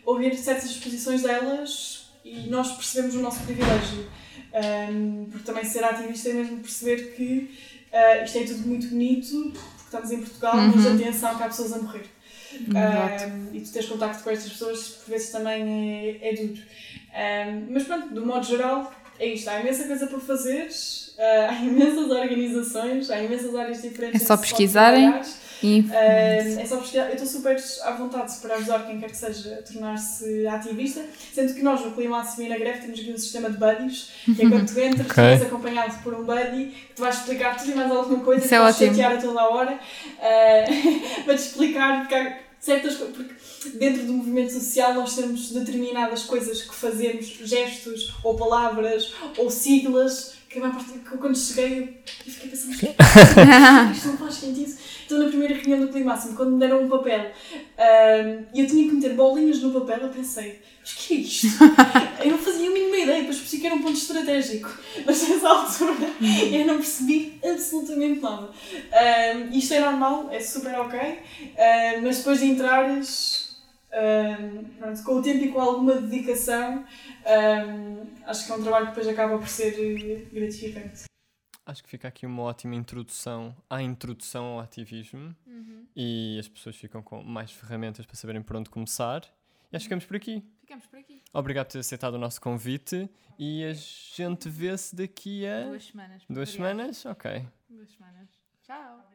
ouvir certas exposições delas e nós percebemos o nosso privilégio. Um, porque também ser ativista é mesmo perceber que uh, isto é tudo muito bonito, porque estamos em Portugal, mas Uhum. atenção que há pessoas a morrer. Um, e tu tens contacto com estas pessoas, por vezes também é, é duro. Um, mas pronto, do modo geral, é isto. Há imensa coisa por fazer, uh, há imensas organizações, há imensas áreas diferentes. É só pesquisarem. E- Um, é só pesquisar. Eu estou super à vontade para ajudar quem quer que seja a tornar-se ativista, sendo que nós no Climáximo e na greve temos aqui um sistema de buddies, que é quando tu entras, <laughs> Ok. tu és acompanhado por um buddy que te vai explicar tudo e mais alguma coisa, Isso que é vais chatear a toda a hora, uh, <laughs> para te explicar porque há certas coisas. Porque dentro do movimento social nós temos determinadas coisas que fazemos, gestos ou palavras ou siglas. Que a maior parte que eu, quando cheguei eu fiquei pensando, isto <laughs> não faz sentido. Então, na primeira reunião do Climáximo, quando me deram um papel e eu tinha que meter bolinhas no papel, eu pensei, mas o que é isto? <laughs> eu não fazia a mínima ideia, depois percebi que era um ponto estratégico. Mas nessa altura eu não percebi absolutamente nada. Ahm, isto é normal, é super ok, mas depois de entrares, ahm, pronto, com o tempo e com alguma dedicação, ahm, acho que é um trabalho que depois acaba por ser eh, gratificante. Acho que fica aqui uma ótima introdução à introdução ao ativismo e as pessoas ficam com mais ferramentas para saberem por onde começar. E acho que ficamos por aqui. Ficamos por aqui. Obrigado por ter aceitado o nosso convite e a gente vê-se daqui a Duas semanas. duas semanas. Ok. Duas semanas. Tchau.